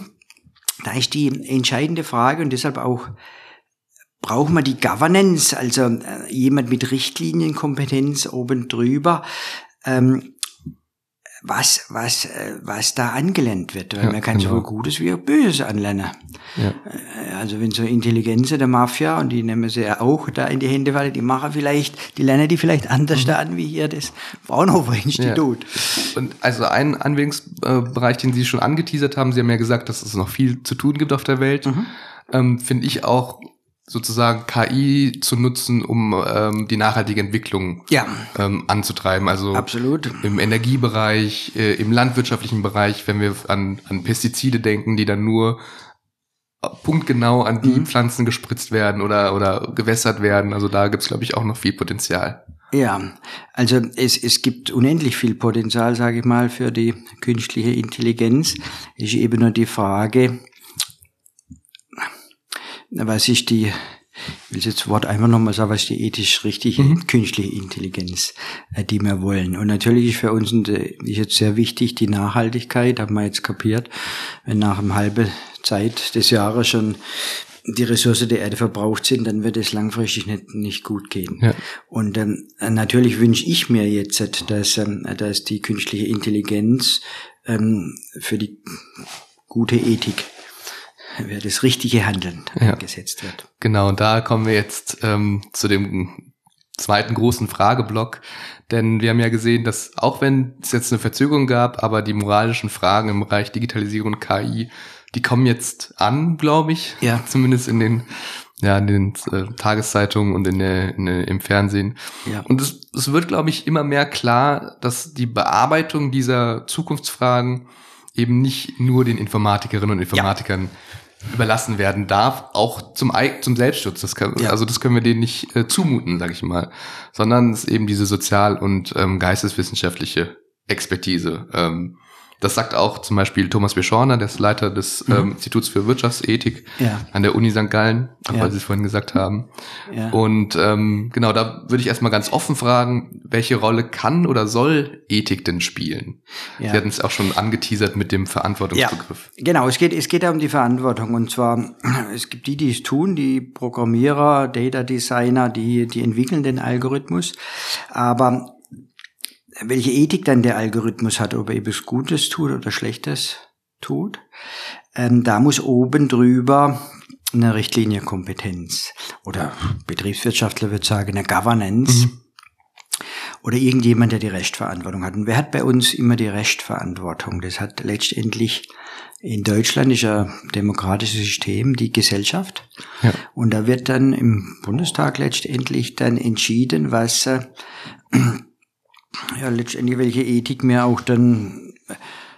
[SPEAKER 3] Da ist die entscheidende Frage und deshalb auch braucht man die Governance, also äh, jemand mit Richtlinienkompetenz oben drüber, ähm, was, was, äh, was da angelernt wird. Weil
[SPEAKER 1] Ja,
[SPEAKER 3] man kann
[SPEAKER 1] genau.
[SPEAKER 3] sowohl Gutes wie auch Böses anlernen.
[SPEAKER 1] Ja.
[SPEAKER 3] Äh, Also wenn so Intelligenz der Mafia, und die nehmen sie ja auch da in die Hände, weil die machen vielleicht, die lernen die vielleicht anders da an wie hier das Fraunhofer-Institut.
[SPEAKER 1] Und also ein Anwendungsbereich, den Sie schon angeteasert haben, Sie haben ja gesagt, dass es noch viel zu tun gibt auf der Welt,
[SPEAKER 3] Mhm.
[SPEAKER 1] ähm, finde ich auch sozusagen KI zu nutzen, um ähm, die nachhaltige Entwicklung
[SPEAKER 3] Ja,
[SPEAKER 1] ähm, anzutreiben. Also
[SPEAKER 3] absolut.
[SPEAKER 1] im Energiebereich, äh, im landwirtschaftlichen Bereich, wenn wir an, an Pestizide denken, die dann nur punktgenau an die mhm. Pflanzen gespritzt werden oder, oder gewässert werden. Also da gibt's glaube ich, auch noch viel Potenzial.
[SPEAKER 3] Ja, also es, es gibt unendlich viel Potenzial, sage ich mal, für die künstliche Intelligenz. Ist eben nur die Frage, was ist die, ich will jetzt Wort einfach nochmal sagen, was ist die ethisch richtige mhm. künstliche Intelligenz, äh, die wir wollen. Und natürlich ist für uns ist jetzt sehr wichtig die Nachhaltigkeit, haben wir jetzt kapiert, wenn nach einem halben Zeit des Jahres schon die Ressource der Erde verbraucht sind, dann wird es langfristig nicht, nicht gut gehen. Ja. Und ähm, natürlich wünsche ich mir jetzt, dass, ähm, dass die künstliche Intelligenz ähm, für die gute Ethik wer das richtige Handeln ja. gesetzt wird.
[SPEAKER 1] Genau, und da kommen wir jetzt ähm, zu dem zweiten großen Frageblock. Denn wir haben ja gesehen, dass auch wenn es jetzt eine Verzögerung gab, aber die moralischen Fragen im Bereich Digitalisierung und KI die kommen jetzt an, glaube ich. Ja. Zumindest in den, ja, in den äh, Tageszeitungen und in der, in der, im Fernsehen. Ja. Und es, es wird, glaube ich, immer mehr klar, dass die Bearbeitung dieser Zukunftsfragen eben nicht nur den Informatikerinnen und Informatikern ja. Überlassen werden darf, auch zum, zum Selbstschutz. Das kann, ja. Also das können wir denen nicht äh, zumuten, sage ich mal, sondern es ist eben diese sozial- und ähm, geisteswissenschaftliche Expertise. Ähm, das sagt auch zum Beispiel Thomas Beschorner, der ist Leiter des mhm. ähm, Instituts für Wirtschaftsethik ja. an der Uni St. Gallen, ja. weil Sie es vorhin gesagt haben. Ja. Und ähm, genau, da würde ich erstmal ganz offen fragen, welche Rolle kann oder soll Ethik denn spielen? Sie hatten es auch schon angeteasert mit dem Verantwortungsbegriff.
[SPEAKER 3] Genau, es geht, es geht ja um die Verantwortung. Und zwar, es gibt die, die es tun, die Programmierer, Data Designer, die, die entwickeln den Algorithmus. Aber welche Ethik dann der Algorithmus hat, ob er etwas Gutes tut oder Schlechtes tut. Ähm, da muss oben drüber eine Richtlinienkompetenz oder Betriebswirtschaftler würde sagen eine Governance mhm. oder irgendjemand, der die Restverantwortung hat. Und wer hat bei uns immer die Restverantwortung? Das hat letztendlich in Deutschland ist ja demokratisches System die Gesellschaft. Ja. Und da wird dann im Bundestag letztendlich dann entschieden, was äh, ja, letztendlich welche Ethik mir auch dann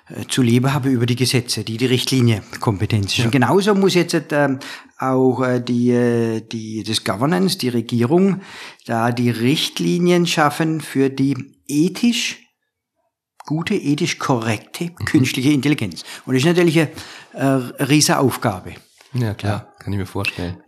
[SPEAKER 3] äh, zu leben habe über die Gesetze, die die Richtlinie Kompetenz ist. Ja. Und genauso muss jetzt äh, auch äh, die, äh, die, das Governance, die Regierung, da die Richtlinien schaffen für die ethisch gute, ethisch korrekte mhm. künstliche Intelligenz. Und das ist natürlich eine, äh, riesige Aufgabe.
[SPEAKER 1] Ja, klar, kann ich mir vorstellen.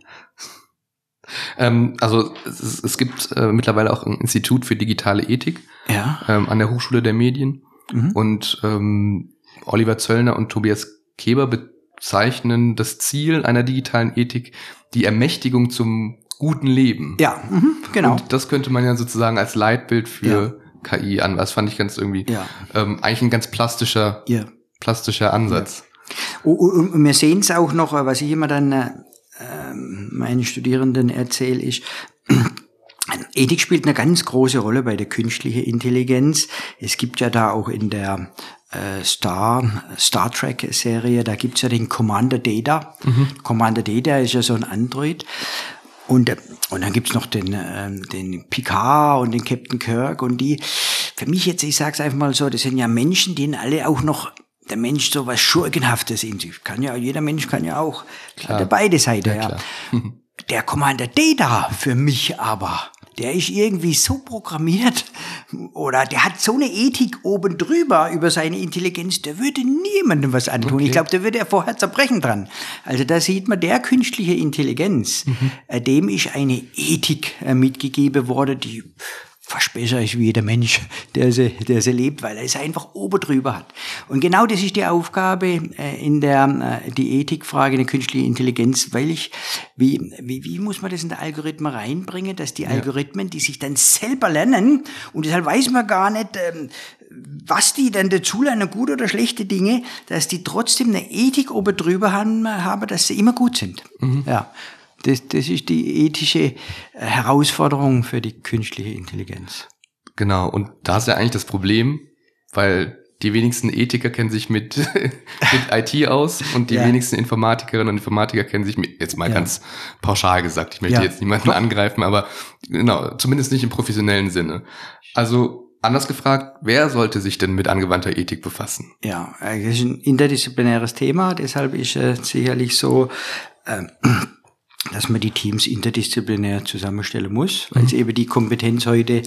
[SPEAKER 1] Ähm, also es, es gibt äh, mittlerweile auch ein Institut für digitale Ethik ja. ähm, an der Hochschule der Medien. Mhm. Und ähm, Oliver Zöllner und Tobias Keber bezeichnen das Ziel einer digitalen Ethik die Ermächtigung zum guten Leben.
[SPEAKER 3] Ja, mhm, genau.
[SPEAKER 1] Und das könnte man ja sozusagen als Leitbild für ja. KI an. Das fand ich ganz irgendwie ja. ähm, eigentlich ein ganz plastischer, ja. plastischer Ansatz.
[SPEAKER 3] Ja. Und wir sehen es auch noch, was ich immer dann äh, ähm, meinen Studierenden erzähle, ist, Ethik spielt eine ganz große Rolle bei der künstlichen Intelligenz. Es gibt ja da auch in der äh, Star, Star Trek Serie, da gibt's ja den Commander Data. Mhm. Commander Data ist ja so ein Android. Und, und dann gibt's noch den, ähm, den Picard und den Captain Kirk und die, für mich jetzt, ich sag's einfach mal so, das sind ja Menschen, denen alle auch noch der Mensch so was Schurkenhaftes in sich. Kann ja, jeder Mensch kann ja auch. Klar. Hat beide Seiten, ja. ja. Der Commander Data für mich aber, der ist irgendwie so programmiert oder der hat so eine Ethik oben drüber über seine Intelligenz, der würde niemandem was antun. Okay. Ich glaube, da würde er vorher zerbrechen dran. Also da sieht man, der künstliche Intelligenz, mhm. äh, dem ist eine Ethik äh, mitgegeben worden, die fast besser ist wie jeder Mensch, der sie, der sie lebt, weil er es einfach oben drüber hat. Und genau das ist die Aufgabe äh, in der äh, die Ethikfrage der künstlichen Intelligenz, weil ich, wie, wie, wie muss man das in der Algorithmen reinbringen, dass die Algorithmen, die sich dann selber lernen, und deshalb weiß man gar nicht, ähm, was die dann dazu lernen, gute oder schlechte Dinge, dass die trotzdem eine Ethik oben drüber haben, haben dass sie immer gut sind. Mhm. Ja. Das, das ist die ethische äh, Herausforderung für die künstliche Intelligenz.
[SPEAKER 1] Genau, und da ist ja eigentlich das Problem, weil die wenigsten Ethiker kennen sich mit, mit IT aus und die ja. wenigsten Informatikerinnen und Informatiker kennen sich mit, jetzt mal ja. ganz pauschal gesagt, ich möchte ja. jetzt niemanden angreifen, aber genau, zumindest nicht im professionellen Sinne. Also anders gefragt, wer sollte sich denn mit angewandter Ethik befassen?
[SPEAKER 3] Ja, das ist ein interdisziplinäres Thema, deshalb ist es sicherlich so, äh, dass man die Teams interdisziplinär zusammenstellen muss, weil es mhm. eben die Kompetenz heute,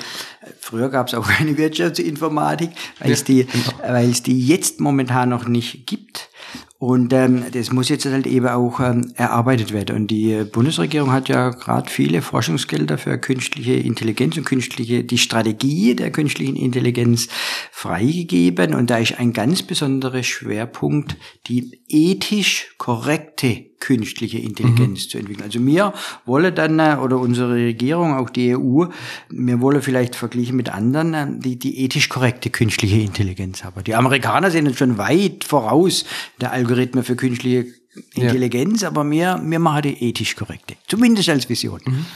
[SPEAKER 3] früher gab es auch keine Wirtschaftsinformatik, weil es ja, die, genau. weil es die jetzt momentan noch nicht gibt. Und ähm, das muss jetzt halt eben auch ähm, erarbeitet werden. Und die Bundesregierung hat ja gerade viele Forschungsgelder für künstliche Intelligenz und künstliche, die Strategie der künstlichen Intelligenz freigegeben. Und da ist ein ganz besonderer Schwerpunkt die ethisch korrekte künstliche Intelligenz mhm. zu entwickeln. Also wir wollen dann, äh, oder unsere Regierung, auch die EU, wir wollen vielleicht verglichen mit anderen, äh, die, die ethisch korrekte künstliche Intelligenz haben. Die Amerikaner sind jetzt schon weit voraus der Algorithmen für künstliche Intelligenz, ja. aber wir, wir machen die ethisch korrekte. Zumindest als Vision. Mhm.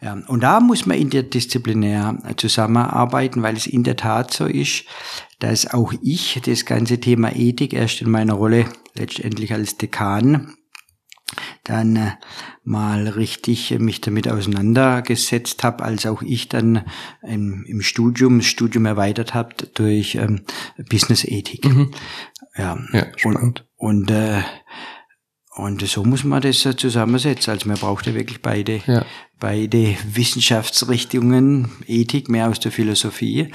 [SPEAKER 3] Ja, und da muss man interdisziplinär zusammenarbeiten, weil es in der Tat so ist, dass auch ich das ganze Thema Ethik erst in meiner Rolle letztendlich als Dekan dann äh, mal richtig mich damit auseinandergesetzt habe, als auch ich dann im, im Studium, das Studium erweitert habe durch ähm, Business Ethik. Mhm. Ja, ja spannend. Und, und äh, und so muss man das zusammensetzen. Also man braucht ja wirklich beide, ja. beide Wissenschaftsrichtungen, Ethik mehr aus der Philosophie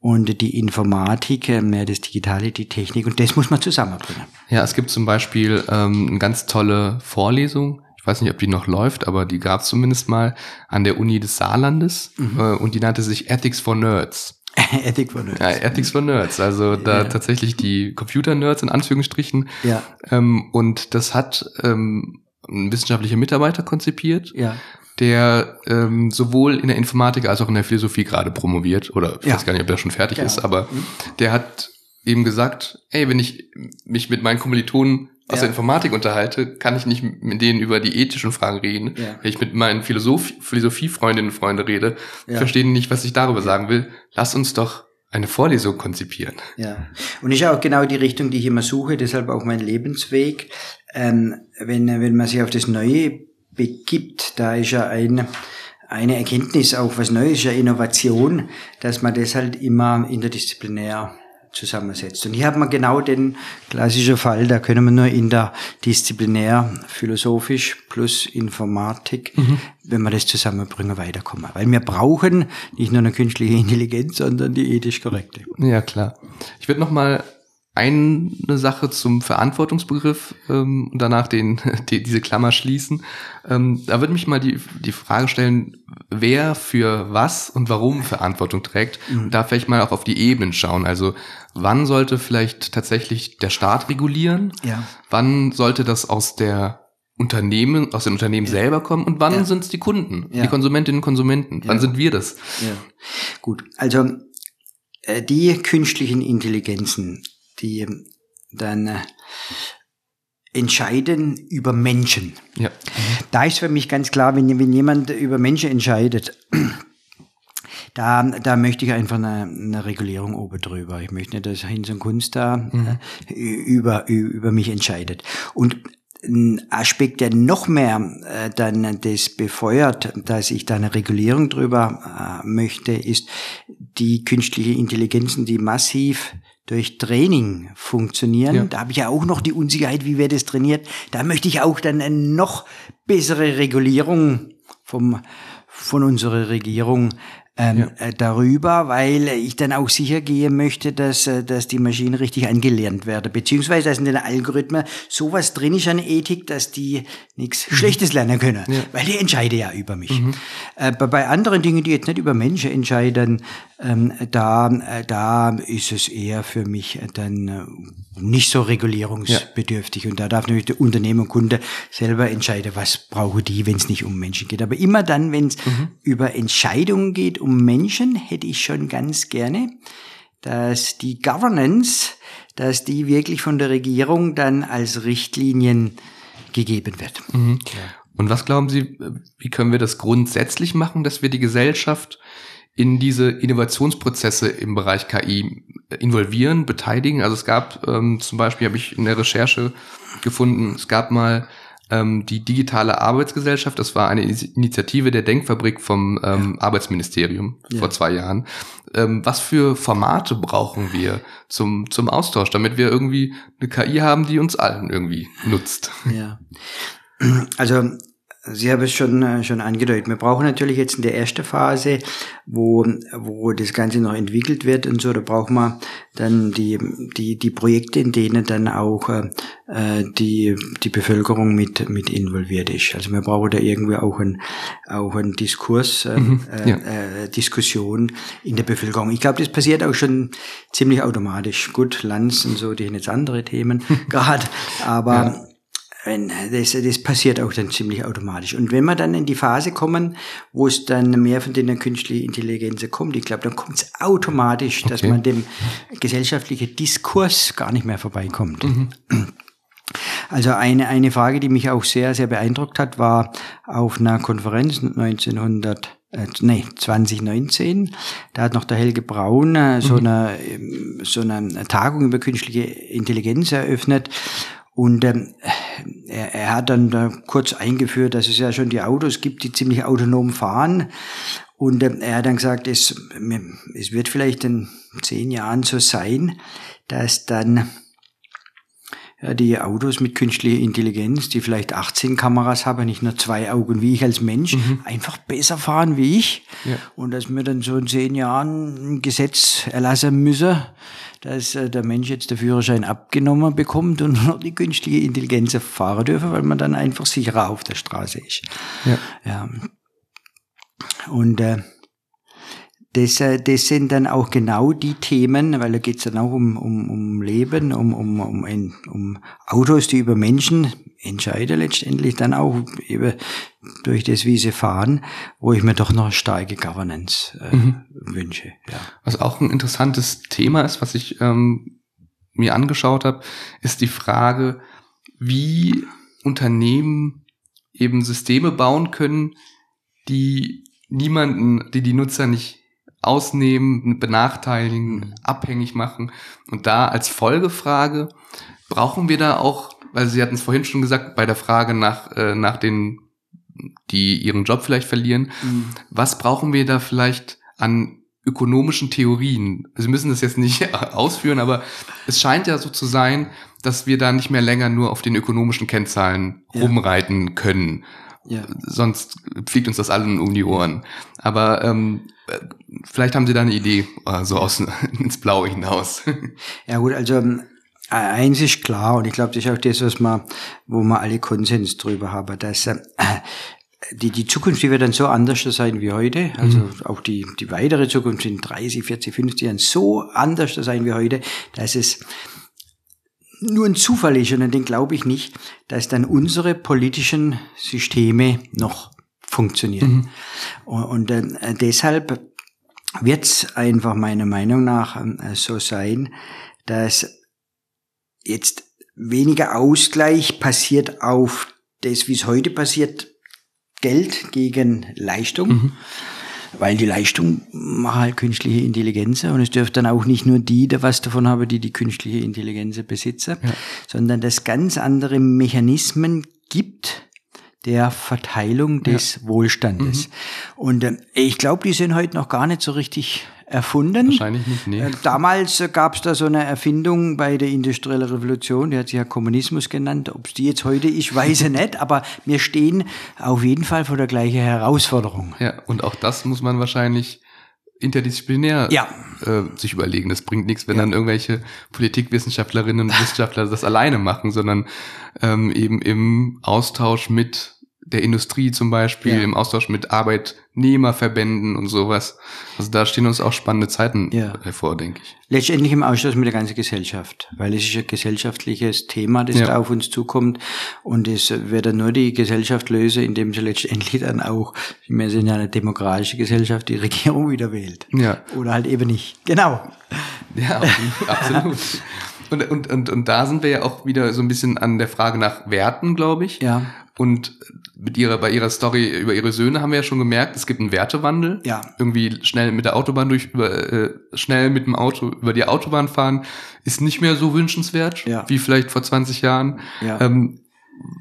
[SPEAKER 3] und die Informatik mehr das Digitale, die Technik. Und das muss man zusammenbringen.
[SPEAKER 1] Ja, es gibt zum Beispiel ähm, eine ganz tolle Vorlesung. Ich weiß nicht, ob die noch läuft, aber die gab es zumindest mal an der Uni des Saarlandes mhm. äh, und die nannte sich Ethics for Nerds.
[SPEAKER 3] Ethics for Nerds.
[SPEAKER 1] Ja, Ethics for Nerds. Also da ja. tatsächlich die Computer-Nerds in Anführungsstrichen. Ja. Ähm, und das hat ähm, ein wissenschaftlicher Mitarbeiter konzipiert. Ja. Der ähm, sowohl in der Informatik als auch in der Philosophie gerade promoviert, oder ich ja. weiß gar nicht, ob der schon fertig ja. ist, aber mhm. der hat eben gesagt, ey, wenn ich mich mit meinen Kommilitonen aus ja. der Informatik unterhalte, kann ich nicht mit denen über die ethischen Fragen reden. Ja. Wenn ich mit meinen Philosoph Philosophiefreundinnen und Freunden rede, ja. verstehen nicht, was ich darüber sagen will. Lass uns doch eine Vorlesung konzipieren.
[SPEAKER 3] Ja, und ist auch genau die Richtung, die ich immer suche, deshalb auch mein Lebensweg. Ähm, wenn, wenn man sich auf das Neue begibt, da ist ja ein, eine Erkenntnis auch was Neues, ja Innovation, dass man das halt immer interdisziplinär zusammensetzt. Und hier hat man genau den klassischen Fall, da können wir nur in der disziplinär philosophisch plus Informatik, mhm. wenn wir das zusammenbringen, weiterkommen. Weil wir brauchen nicht nur eine künstliche Intelligenz, sondern die ethisch korrekte.
[SPEAKER 1] Ja, klar. Ich würde noch mal eine Sache zum Verantwortungsbegriff ähm, und danach den, die, diese Klammer schließen. Ähm, da würde mich mal die, die Frage stellen, wer für was und warum Verantwortung trägt. Mhm. Da vielleicht mal auch auf die Ebenen schauen. Also wann sollte vielleicht tatsächlich der Staat regulieren? Ja. Wann sollte das aus der Unternehmen, aus dem Unternehmen ja. selber kommen und wann ja. sind es die Kunden, ja. die Konsumentinnen und Konsumenten? Wann sind wir das? Ja.
[SPEAKER 3] Gut, also äh, die künstlichen Intelligenzen die dann äh, entscheiden über Menschen. Ja. Da ist für mich ganz klar, wenn, wenn jemand über Menschen entscheidet, da, da möchte ich einfach eine, eine Regulierung oben drüber. Ich möchte nicht, dass Hinz und Kunst da mhm. äh, über, über mich entscheidet. Und ein Aspekt, der noch mehr äh, dann das befeuert, dass ich da eine Regulierung drüber äh, möchte, ist die künstliche Intelligenzen, die massiv durch Training funktionieren. Ja. Da habe ich ja auch noch die Unsicherheit, wie wird das trainiert. Da möchte ich auch dann eine noch bessere Regulierung vom, von unserer Regierung ähm, ja. Äh, darüber, weil ich dann auch sicher gehen möchte, dass, äh, dass die Maschinen richtig angelernt werden, beziehungsweise dass in den Algorithmen sowas drin ist an Ethik, dass die nichts mhm. Schlechtes lernen können, ja. weil die entscheiden ja über mich. Mhm. Äh, bei anderen Dingen, die jetzt nicht über Menschen entscheiden, ähm, da, äh, da ist es eher für mich dann äh, nicht so regulierungsbedürftig. Ja. Und da darf natürlich der Unternehmer und Kunde selber entscheiden, was brauchen die, wenn es nicht um Menschen geht. Aber immer dann, wenn es mhm. über Entscheidungen geht, um Menschen, hätte ich schon ganz gerne, dass die Governance, dass die wirklich von der Regierung dann als Richtlinien gegeben wird. Mhm.
[SPEAKER 1] Und was glauben Sie, wie können wir das grundsätzlich machen, dass wir die Gesellschaft in diese Innovationsprozesse im Bereich KI involvieren, beteiligen. Also es gab ähm, zum Beispiel, habe ich in der Recherche gefunden, es gab mal ähm, die digitale Arbeitsgesellschaft. Das war eine Initiative der Denkfabrik vom ähm, ja. Arbeitsministerium ja. vor zwei Jahren. Ähm, was für Formate brauchen wir zum, zum Austausch, damit wir irgendwie eine KI haben, die uns allen irgendwie nutzt?
[SPEAKER 3] Ja. Also Sie haben es schon, äh, schon angedeutet. Wir brauchen natürlich jetzt in der ersten Phase, wo, wo das Ganze noch entwickelt wird und so, da brauchen wir dann die, die, die Projekte, in denen dann auch äh, die, die Bevölkerung mit, mit involviert ist. Also wir brauchen da irgendwie auch einen, auch einen Diskurs, äh, mhm, ja. äh, Diskussion in der Bevölkerung. Ich glaube, das passiert auch schon ziemlich automatisch. Gut, Lanz und so, die haben jetzt andere Themen gerade, aber ja das, das passiert auch dann ziemlich automatisch. Und wenn wir dann in die Phase kommen, wo es dann mehr von den künstlichen Intelligenzen kommt, ich glaube, dann kommt es automatisch, okay. dass man dem gesellschaftlichen Diskurs gar nicht mehr vorbeikommt. Mhm. Also eine, eine Frage, die mich auch sehr, sehr beeindruckt hat, war auf einer Konferenz 1900 äh, nee, 2019, da hat noch der Helge Braun äh, so, mhm. eine, so eine Tagung über künstliche Intelligenz eröffnet und ähm, er, er hat dann da kurz eingeführt, dass es ja schon die Autos gibt, die ziemlich autonom fahren. Und ähm, er hat dann gesagt, es, es wird vielleicht in zehn Jahren so sein, dass dann ja, die Autos mit künstlicher Intelligenz, die vielleicht 18 Kameras haben, nicht nur zwei Augen wie ich als Mensch, mhm. einfach besser fahren wie ich. Ja. Und dass wir dann so in zehn Jahren ein Gesetz erlassen müssen, dass äh, der Mensch jetzt den Führerschein abgenommen bekommt und nur die künstliche Intelligenz fahren dürfe, weil man dann einfach sicherer auf der Straße ist. Ja. ja. Und äh, das, äh, das sind dann auch genau die Themen, weil da geht es dann auch um, um, um Leben, um, um, um, ein, um Autos, die über Menschen entscheiden letztendlich dann auch über, durch das, wie sie fahren, wo ich mir doch noch starke Governance äh, mhm. wünsche. Ja.
[SPEAKER 1] Was auch ein interessantes Thema ist, was ich ähm, mir angeschaut habe, ist die Frage, wie Unternehmen eben Systeme bauen können, die niemanden, die die Nutzer nicht ausnehmen, benachteiligen, mhm. abhängig machen. Und da als Folgefrage, brauchen wir da auch, weil Sie hatten es vorhin schon gesagt, bei der Frage nach, äh, nach den, die ihren Job vielleicht verlieren, mhm. was brauchen wir da vielleicht an ökonomischen Theorien? Sie müssen das jetzt nicht ausführen, aber es scheint ja so zu sein, dass wir da nicht mehr länger nur auf den ökonomischen Kennzahlen ja. rumreiten können. Ja. Sonst fliegt uns das allen um die Ohren. Aber ähm, vielleicht haben Sie da eine Idee, äh, so aus ins Blaue hinaus.
[SPEAKER 3] Ja gut, also ähm, eins ist klar und ich glaube, das ist auch das, was man, wo wir alle Konsens drüber haben, dass äh, die, die Zukunft, die wird dann so anders sein wie heute. Also mhm. auch die, die weitere Zukunft in 30, 40, 50 Jahren so anders sein wie heute, dass es nur ein Zufall ist und an den glaube ich nicht, dass dann unsere politischen Systeme noch funktionieren. Mhm. Und, und äh, deshalb wird es einfach meiner Meinung nach äh, so sein, dass jetzt weniger Ausgleich passiert auf das, wie es heute passiert, Geld gegen Leistung. Mhm weil die Leistung macht halt künstliche Intelligenz und es dürfte dann auch nicht nur die da was davon haben, die die künstliche Intelligenz besitzen, ja. sondern dass ganz andere Mechanismen gibt, der Verteilung des ja. Wohlstandes. Mhm. Und äh, ich glaube, die sind heute noch gar nicht so richtig erfunden.
[SPEAKER 1] Wahrscheinlich nicht, nee. Äh,
[SPEAKER 3] damals äh, gab es da so eine Erfindung bei der industriellen Revolution, die hat sich ja Kommunismus genannt. Ob es die jetzt heute ist, weiß ich nicht, aber wir stehen auf jeden Fall vor der gleichen Herausforderung.
[SPEAKER 1] Ja, und auch das muss man wahrscheinlich interdisziplinär ja. äh, sich überlegen. Das bringt nichts, wenn ja. dann irgendwelche Politikwissenschaftlerinnen und Wissenschaftler das alleine machen, sondern ähm, eben im Austausch mit der Industrie zum Beispiel, ja. im Austausch mit Arbeitnehmerverbänden und sowas. Also da stehen uns auch spannende Zeiten ja. hervor, denke ich.
[SPEAKER 3] Letztendlich im Austausch mit der ganzen Gesellschaft, weil es ist ein gesellschaftliches Thema, das ja. da auf uns zukommt und es wird dann nur die Gesellschaft lösen, indem sie letztendlich dann auch, wir sind ja eine demokratische Gesellschaft, die Regierung wieder wählt. Ja. Oder halt eben nicht. Genau.
[SPEAKER 1] Ja, absolut. Und, und, und, und da sind wir ja auch wieder so ein bisschen an der Frage nach Werten, glaube ich. Ja. Und mit ihrer, bei ihrer Story über ihre Söhne haben wir ja schon gemerkt, es gibt einen Wertewandel. Ja. Irgendwie schnell mit der Autobahn durch, über, äh, schnell mit dem Auto über die Autobahn fahren, ist nicht mehr so wünschenswert, ja. wie vielleicht vor 20 Jahren. Ja. Ähm,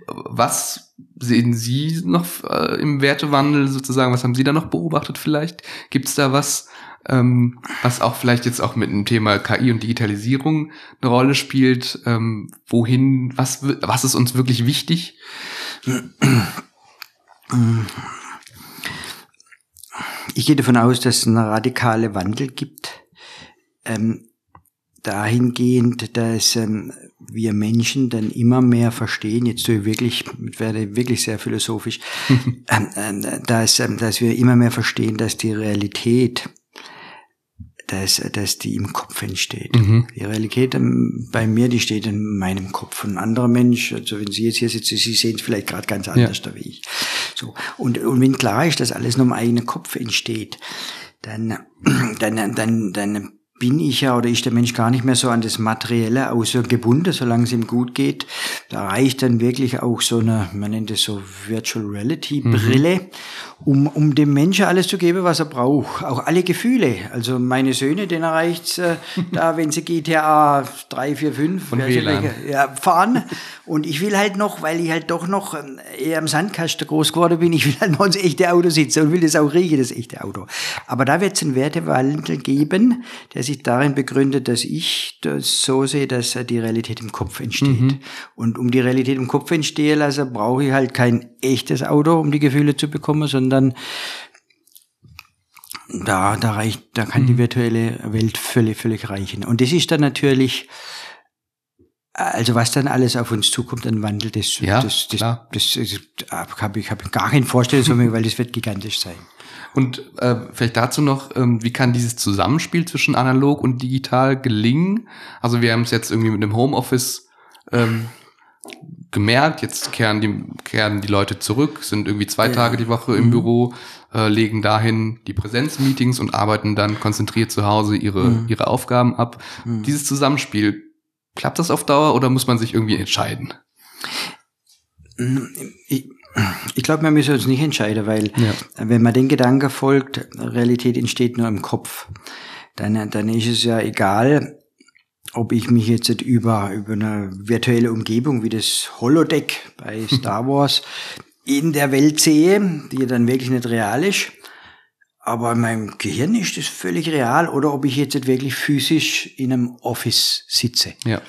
[SPEAKER 1] was sehen Sie noch äh, im Wertewandel sozusagen? Was haben Sie da noch beobachtet vielleicht? Gibt es da was, ähm, was auch vielleicht jetzt auch mit dem Thema KI und Digitalisierung eine Rolle spielt? Ähm, wohin, was, was ist uns wirklich wichtig?
[SPEAKER 3] Ich gehe davon aus, dass es einen radikalen Wandel gibt. Ähm, dahingehend, dass ähm, wir Menschen dann immer mehr verstehen, jetzt tue ich wirklich, werde wirklich sehr philosophisch, ähm, äh, dass, ähm, dass wir immer mehr verstehen, dass die Realität dass, dass die im Kopf entsteht. Mhm. Die Realität ähm, bei mir, die steht in meinem Kopf. Ein anderer Mensch, also wenn Sie jetzt hier sitzen, Sie sehen es vielleicht gerade ganz anders ja. wie ich. So. Und, und wenn klar ist, dass alles nur im eigenen Kopf entsteht, dann, dann, dann, dann bin ich ja oder ist der Mensch gar nicht mehr so an das Materielle außer gebunden, solange es ihm gut geht. Da reicht dann wirklich auch so eine, man nennt es so Virtual Reality Brille, mhm. um, um dem Menschen alles zu geben, was er braucht. Auch alle Gefühle. Also meine Söhne, denen erreicht's äh, da, wenn sie GTA 3, 4, 5 ja, fahren. Und ich will halt noch, weil ich halt doch noch ähm, eher am Sandkasten groß geworden bin, ich will halt noch ins echte Auto sitzen und will das auch riechen, das echte Auto. Aber da wird es einen Wertewandel geben, der sich darin begründet, dass ich das so sehe, dass die Realität im Kopf entsteht. Mhm. Und um die Realität im Kopf entstehen lassen, brauche ich halt kein echtes Auto, um die Gefühle zu bekommen, sondern da, da reicht, da kann mhm. die virtuelle Welt völlig, völlig reichen. Und das ist dann natürlich, also was dann alles auf uns zukommt, dann wandelt das,
[SPEAKER 1] ja,
[SPEAKER 3] das, das, das, das, das, das habe ich, hab gar keine Vorstellung, weil das wird gigantisch sein.
[SPEAKER 1] Und äh, vielleicht dazu noch, ähm, wie kann dieses Zusammenspiel zwischen analog und digital gelingen? Also wir haben es jetzt irgendwie mit dem Homeoffice ähm, gemerkt, jetzt kehren die, kehren die Leute zurück, sind irgendwie zwei ja. Tage die Woche im mhm. Büro, äh, legen dahin die Präsenzmeetings und arbeiten dann konzentriert zu Hause ihre, mhm. ihre Aufgaben ab. Mhm. Dieses Zusammenspiel, klappt das auf Dauer oder muss man sich irgendwie entscheiden?
[SPEAKER 3] Ich, ich glaube, wir müssen uns nicht entscheiden, weil ja. wenn man den Gedanken folgt, Realität entsteht nur im Kopf, dann, dann ist es ja egal, ob ich mich jetzt über, über eine virtuelle Umgebung wie das Holodeck bei Star Wars in der Welt sehe, die ja dann wirklich nicht real ist. Aber in meinem Gehirn ist das völlig real oder ob ich jetzt wirklich physisch in einem Office sitze.
[SPEAKER 1] Ja.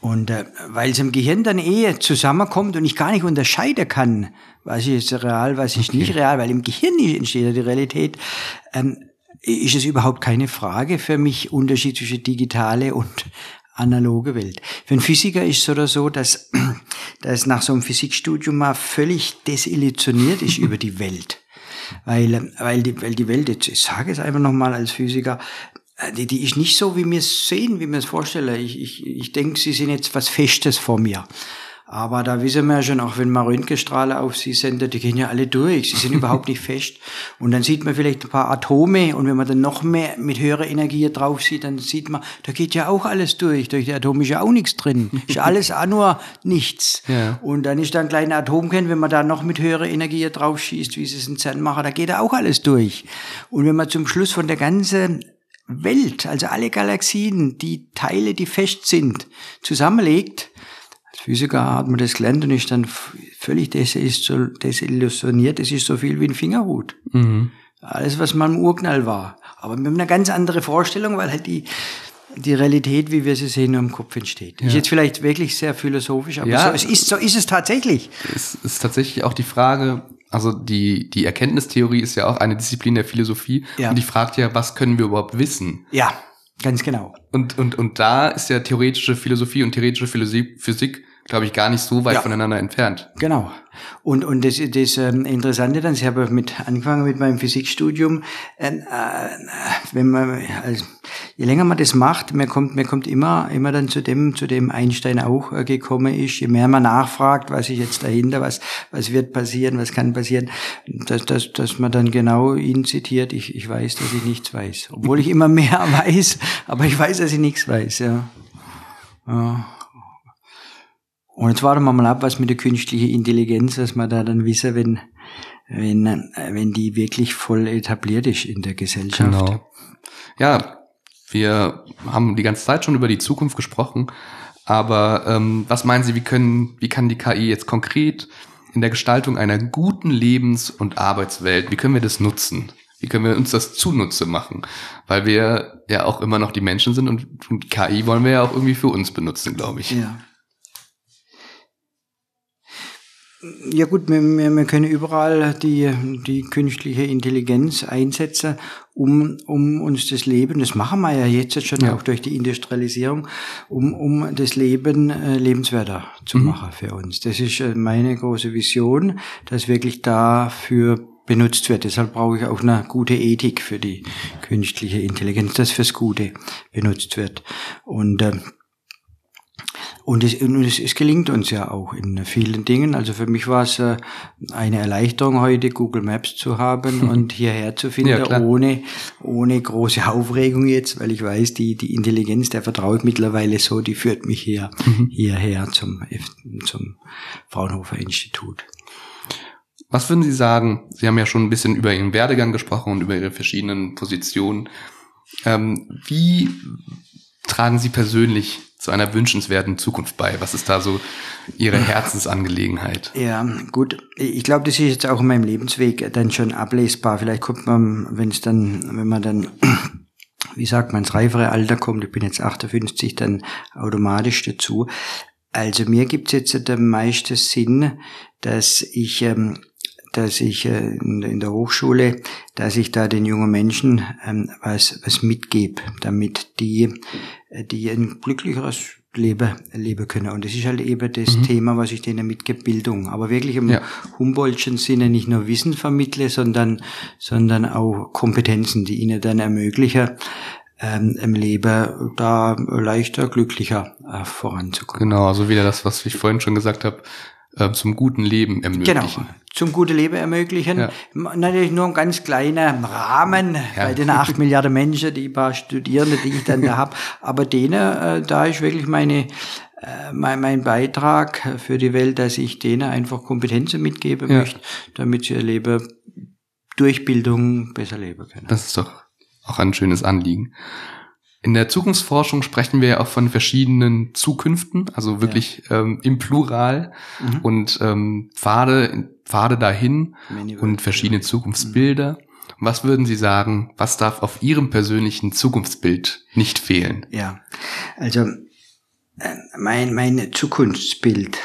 [SPEAKER 3] Und äh, weil es im Gehirn dann eh zusammenkommt und ich gar nicht unterscheiden kann, was ist real, was ist okay. nicht real, weil im Gehirn entsteht ja die Realität, ähm, ist es überhaupt keine Frage für mich, Unterschied zwischen digitale und analoge Welt. Für einen Physiker ist es oder so, dass, dass nach so einem Physikstudium mal völlig desillusioniert ist über die Welt. Weil, weil, die, weil die Welt, jetzt, ich sage es einfach nochmal als Physiker, äh, die, die ist nicht so, wie wir es sehen, wie wir es vorstellen. Ich, ich, ich denke, sie sind jetzt was Festes vor mir. Aber da wissen wir ja schon, auch wenn man Röntgenstrahlen auf sie sendet, die gehen ja alle durch. Sie sind überhaupt nicht fest. Und dann sieht man vielleicht ein paar Atome und wenn man dann noch mehr mit höherer Energie drauf sieht, dann sieht man, da geht ja auch alles durch. Durch die Atome ist ja auch nichts drin. Ist alles auch nur nichts. Ja. Und dann ist da ein kleiner Atomkern, wenn man da noch mit höherer Energie drauf schießt, wie sie es in CERN machen, da geht da auch alles durch. Und wenn man zum Schluss von der ganzen Welt, also alle Galaxien, die Teile, die fest sind, zusammenlegt, Physiker hat man das gelernt und ist dann völlig desillusioniert, es ist so viel wie ein Fingerhut. Mhm. Alles, was mal im Urknall war. Aber wir haben eine ganz andere Vorstellung, weil halt die, die Realität, wie wir sie sehen, nur im Kopf entsteht. Ja. Ist jetzt vielleicht wirklich sehr philosophisch, aber ja, so, es ist, so ist es tatsächlich.
[SPEAKER 1] Es ist tatsächlich auch die Frage, also die, die Erkenntnistheorie ist ja auch eine Disziplin der Philosophie ja. und die fragt ja, was können wir überhaupt wissen?
[SPEAKER 3] Ja, ganz genau.
[SPEAKER 1] Und, und, und da ist ja theoretische Philosophie und theoretische Physik glaube ich, gar nicht so weit ja. voneinander entfernt.
[SPEAKER 3] Genau. Und, und das, das ähm, Interessante dann, ich habe mit angefangen mit meinem Physikstudium, äh, äh, wenn man, also, je länger man das macht, man kommt, man kommt immer, immer dann zu dem, zu dem Einstein auch äh, gekommen ist, je mehr man nachfragt, was ist jetzt dahinter, was, was wird passieren, was kann passieren, dass, dass, dass man dann genau ihn zitiert, ich, ich weiß, dass ich nichts weiß. Obwohl ich immer mehr weiß, aber ich weiß, dass ich nichts weiß, ja. ja. Und jetzt warten wir mal ab, was mit der künstlichen Intelligenz, dass wir da dann wissen, wenn, wenn, wenn die wirklich voll etabliert ist in der Gesellschaft. Genau.
[SPEAKER 1] Ja, wir haben die ganze Zeit schon über die Zukunft gesprochen, Aber ähm, was meinen Sie, wie können, wie kann die KI jetzt konkret in der Gestaltung einer guten Lebens- und Arbeitswelt, wie können wir das nutzen? Wie können wir uns das zunutze machen? Weil wir ja auch immer noch die Menschen sind und, und KI wollen wir ja auch irgendwie für uns benutzen, glaube ich.
[SPEAKER 3] Ja. Ja gut, wir, wir können überall die, die künstliche Intelligenz einsetzen, um, um uns das Leben, das machen wir ja jetzt schon ja. auch durch die Industrialisierung, um, um das Leben äh, lebenswerter zu mhm. machen für uns. Das ist äh, meine große Vision, dass wirklich dafür benutzt wird. Deshalb brauche ich auch eine gute Ethik für die künstliche Intelligenz, dass fürs Gute benutzt wird. Und äh, und es, es, es gelingt uns ja auch in vielen Dingen. Also für mich war es äh, eine Erleichterung heute, Google Maps zu haben und hierher zu finden, ja, ohne, ohne große Aufregung jetzt, weil ich weiß, die, die Intelligenz, der vertraue ich mittlerweile so, die führt mich hier, mhm. hierher zum, zum Fraunhofer Institut.
[SPEAKER 1] Was würden Sie sagen? Sie haben ja schon ein bisschen über Ihren Werdegang gesprochen und über Ihre verschiedenen Positionen. Ähm, wie tragen Sie persönlich zu einer wünschenswerten Zukunft bei? Was ist da so Ihre Herzensangelegenheit?
[SPEAKER 3] Ja, gut. Ich glaube, das ist jetzt auch in meinem Lebensweg dann schon ablesbar. Vielleicht kommt man, wenn es dann, wenn man dann, wie sagt man, ins reifere Alter kommt, ich bin jetzt 58, dann automatisch dazu. Also mir gibt's jetzt der meiste Sinn, dass ich ähm, dass ich äh, in der Hochschule, dass ich da den jungen Menschen ähm, was, was mitgebe, damit die, äh, die ein glücklicheres Leben leben können. Und das ist halt eben das mhm. Thema, was ich denen mitgebe, Bildung. Aber wirklich im ja. Humboldtschen Sinne nicht nur Wissen vermittle, sondern, sondern auch Kompetenzen, die ihnen dann ermöglichen, ähm, im Leben da leichter, glücklicher äh, voranzukommen.
[SPEAKER 1] Genau, also wieder das, was ich vorhin schon gesagt habe, äh, zum guten Leben ermöglichen. Genau,
[SPEAKER 3] zum guten Leben ermöglichen. Ja. Natürlich nur ein ganz kleiner Rahmen ja. bei den acht Milliarden Menschen, die paar Studierende, die ich dann da habe. Aber denen, äh, da ist wirklich meine, äh, mein, mein Beitrag für die Welt, dass ich denen einfach Kompetenzen mitgeben ja. möchte, damit sie ihr Leben durch Bildung besser leben können.
[SPEAKER 1] Das ist doch auch ein schönes Anliegen. In der Zukunftsforschung sprechen wir ja auch von verschiedenen Zukünften, also wirklich ja. ähm, im Plural mhm. und ähm, Pfade, Pfade dahin und verschiedene Zukunftsbilder. Mhm. Was würden Sie sagen, was darf auf Ihrem persönlichen Zukunftsbild nicht fehlen?
[SPEAKER 3] Ja, also äh, mein, mein Zukunftsbild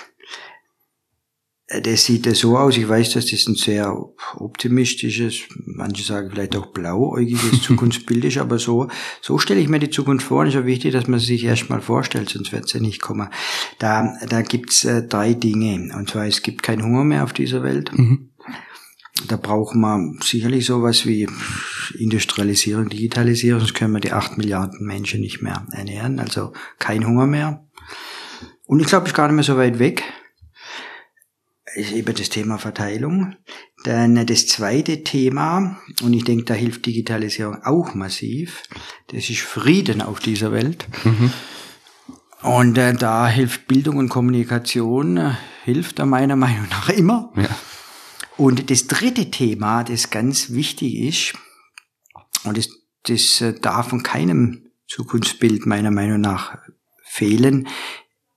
[SPEAKER 3] das sieht so aus. Ich weiß, dass das ein sehr optimistisches, manche sagen vielleicht auch blauäugiges Zukunftsbild ist, aber so, so stelle ich mir die Zukunft vor. Und es ist ja wichtig, dass man sich erstmal vorstellt, sonst wird es ja nicht kommen. Da, da gibt's äh, drei Dinge. Und zwar, es gibt keinen Hunger mehr auf dieser Welt. Mhm. Da braucht man sicherlich sowas wie Industrialisierung, Digitalisierung, sonst können wir die acht Milliarden Menschen nicht mehr ernähren. Also kein Hunger mehr. Und ich glaube, es ist gar nicht mehr so weit weg ist eben das Thema Verteilung. Dann das zweite Thema, und ich denke, da hilft Digitalisierung auch massiv, das ist Frieden auf dieser Welt. Mhm. Und äh, da hilft Bildung und Kommunikation, äh, hilft da meiner Meinung nach immer. Ja. Und das dritte Thema, das ganz wichtig ist, und das, das äh, darf von keinem Zukunftsbild meiner Meinung nach fehlen,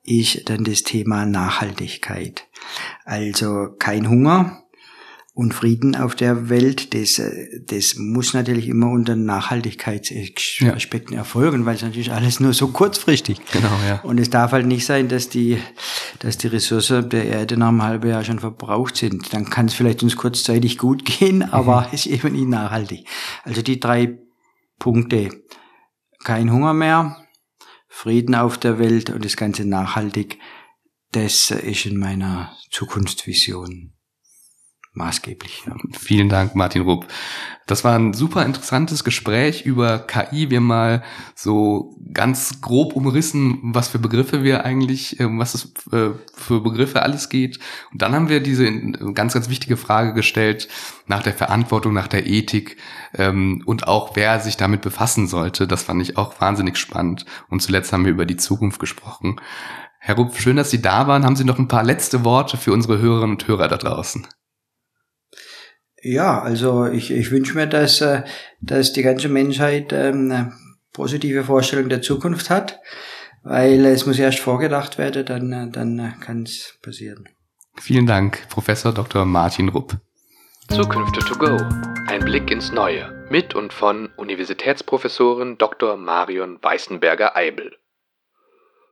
[SPEAKER 3] ist dann das Thema Nachhaltigkeit. Also kein Hunger und Frieden auf der Welt, das, das muss natürlich immer unter Nachhaltigkeitsaspekten ja. erfolgen, weil es natürlich alles nur so kurzfristig.
[SPEAKER 1] Genau, ja.
[SPEAKER 3] Und es darf halt nicht sein, dass die, dass die Ressourcen der Erde nach einem halben Jahr schon verbraucht sind. Dann kann es vielleicht uns kurzzeitig gut gehen, aber mhm. ist eben nicht nachhaltig. Also die drei Punkte. Kein Hunger mehr, Frieden auf der Welt und das Ganze nachhaltig, das ist in meiner Zukunftsvision maßgeblich. Ja.
[SPEAKER 1] Vielen Dank, Martin Rupp. Das war ein super interessantes Gespräch über KI. Wir mal so ganz grob umrissen, was für Begriffe wir eigentlich, ähm, was es äh, für Begriffe alles geht. Und dann haben wir diese ganz, ganz wichtige Frage gestellt nach der Verantwortung, nach der Ethik ähm, und auch wer sich damit befassen sollte. Das fand ich auch wahnsinnig spannend. Und zuletzt haben wir über die Zukunft gesprochen. Herr Rupp, schön, dass Sie da waren. Haben Sie noch ein paar letzte Worte für unsere Hörerinnen und Hörer da draußen?
[SPEAKER 3] Ja, also ich, ich wünsche mir, dass, äh, dass die ganze Menschheit ähm, eine positive Vorstellung der Zukunft hat, weil es muss erst vorgedacht werden, dann, dann kann es passieren.
[SPEAKER 1] Vielen Dank, Professor Dr. Martin Rupp. Zukünfte to go. Ein Blick ins Neue mit und von Universitätsprofessorin Dr. Marion Weißenberger-Eibel.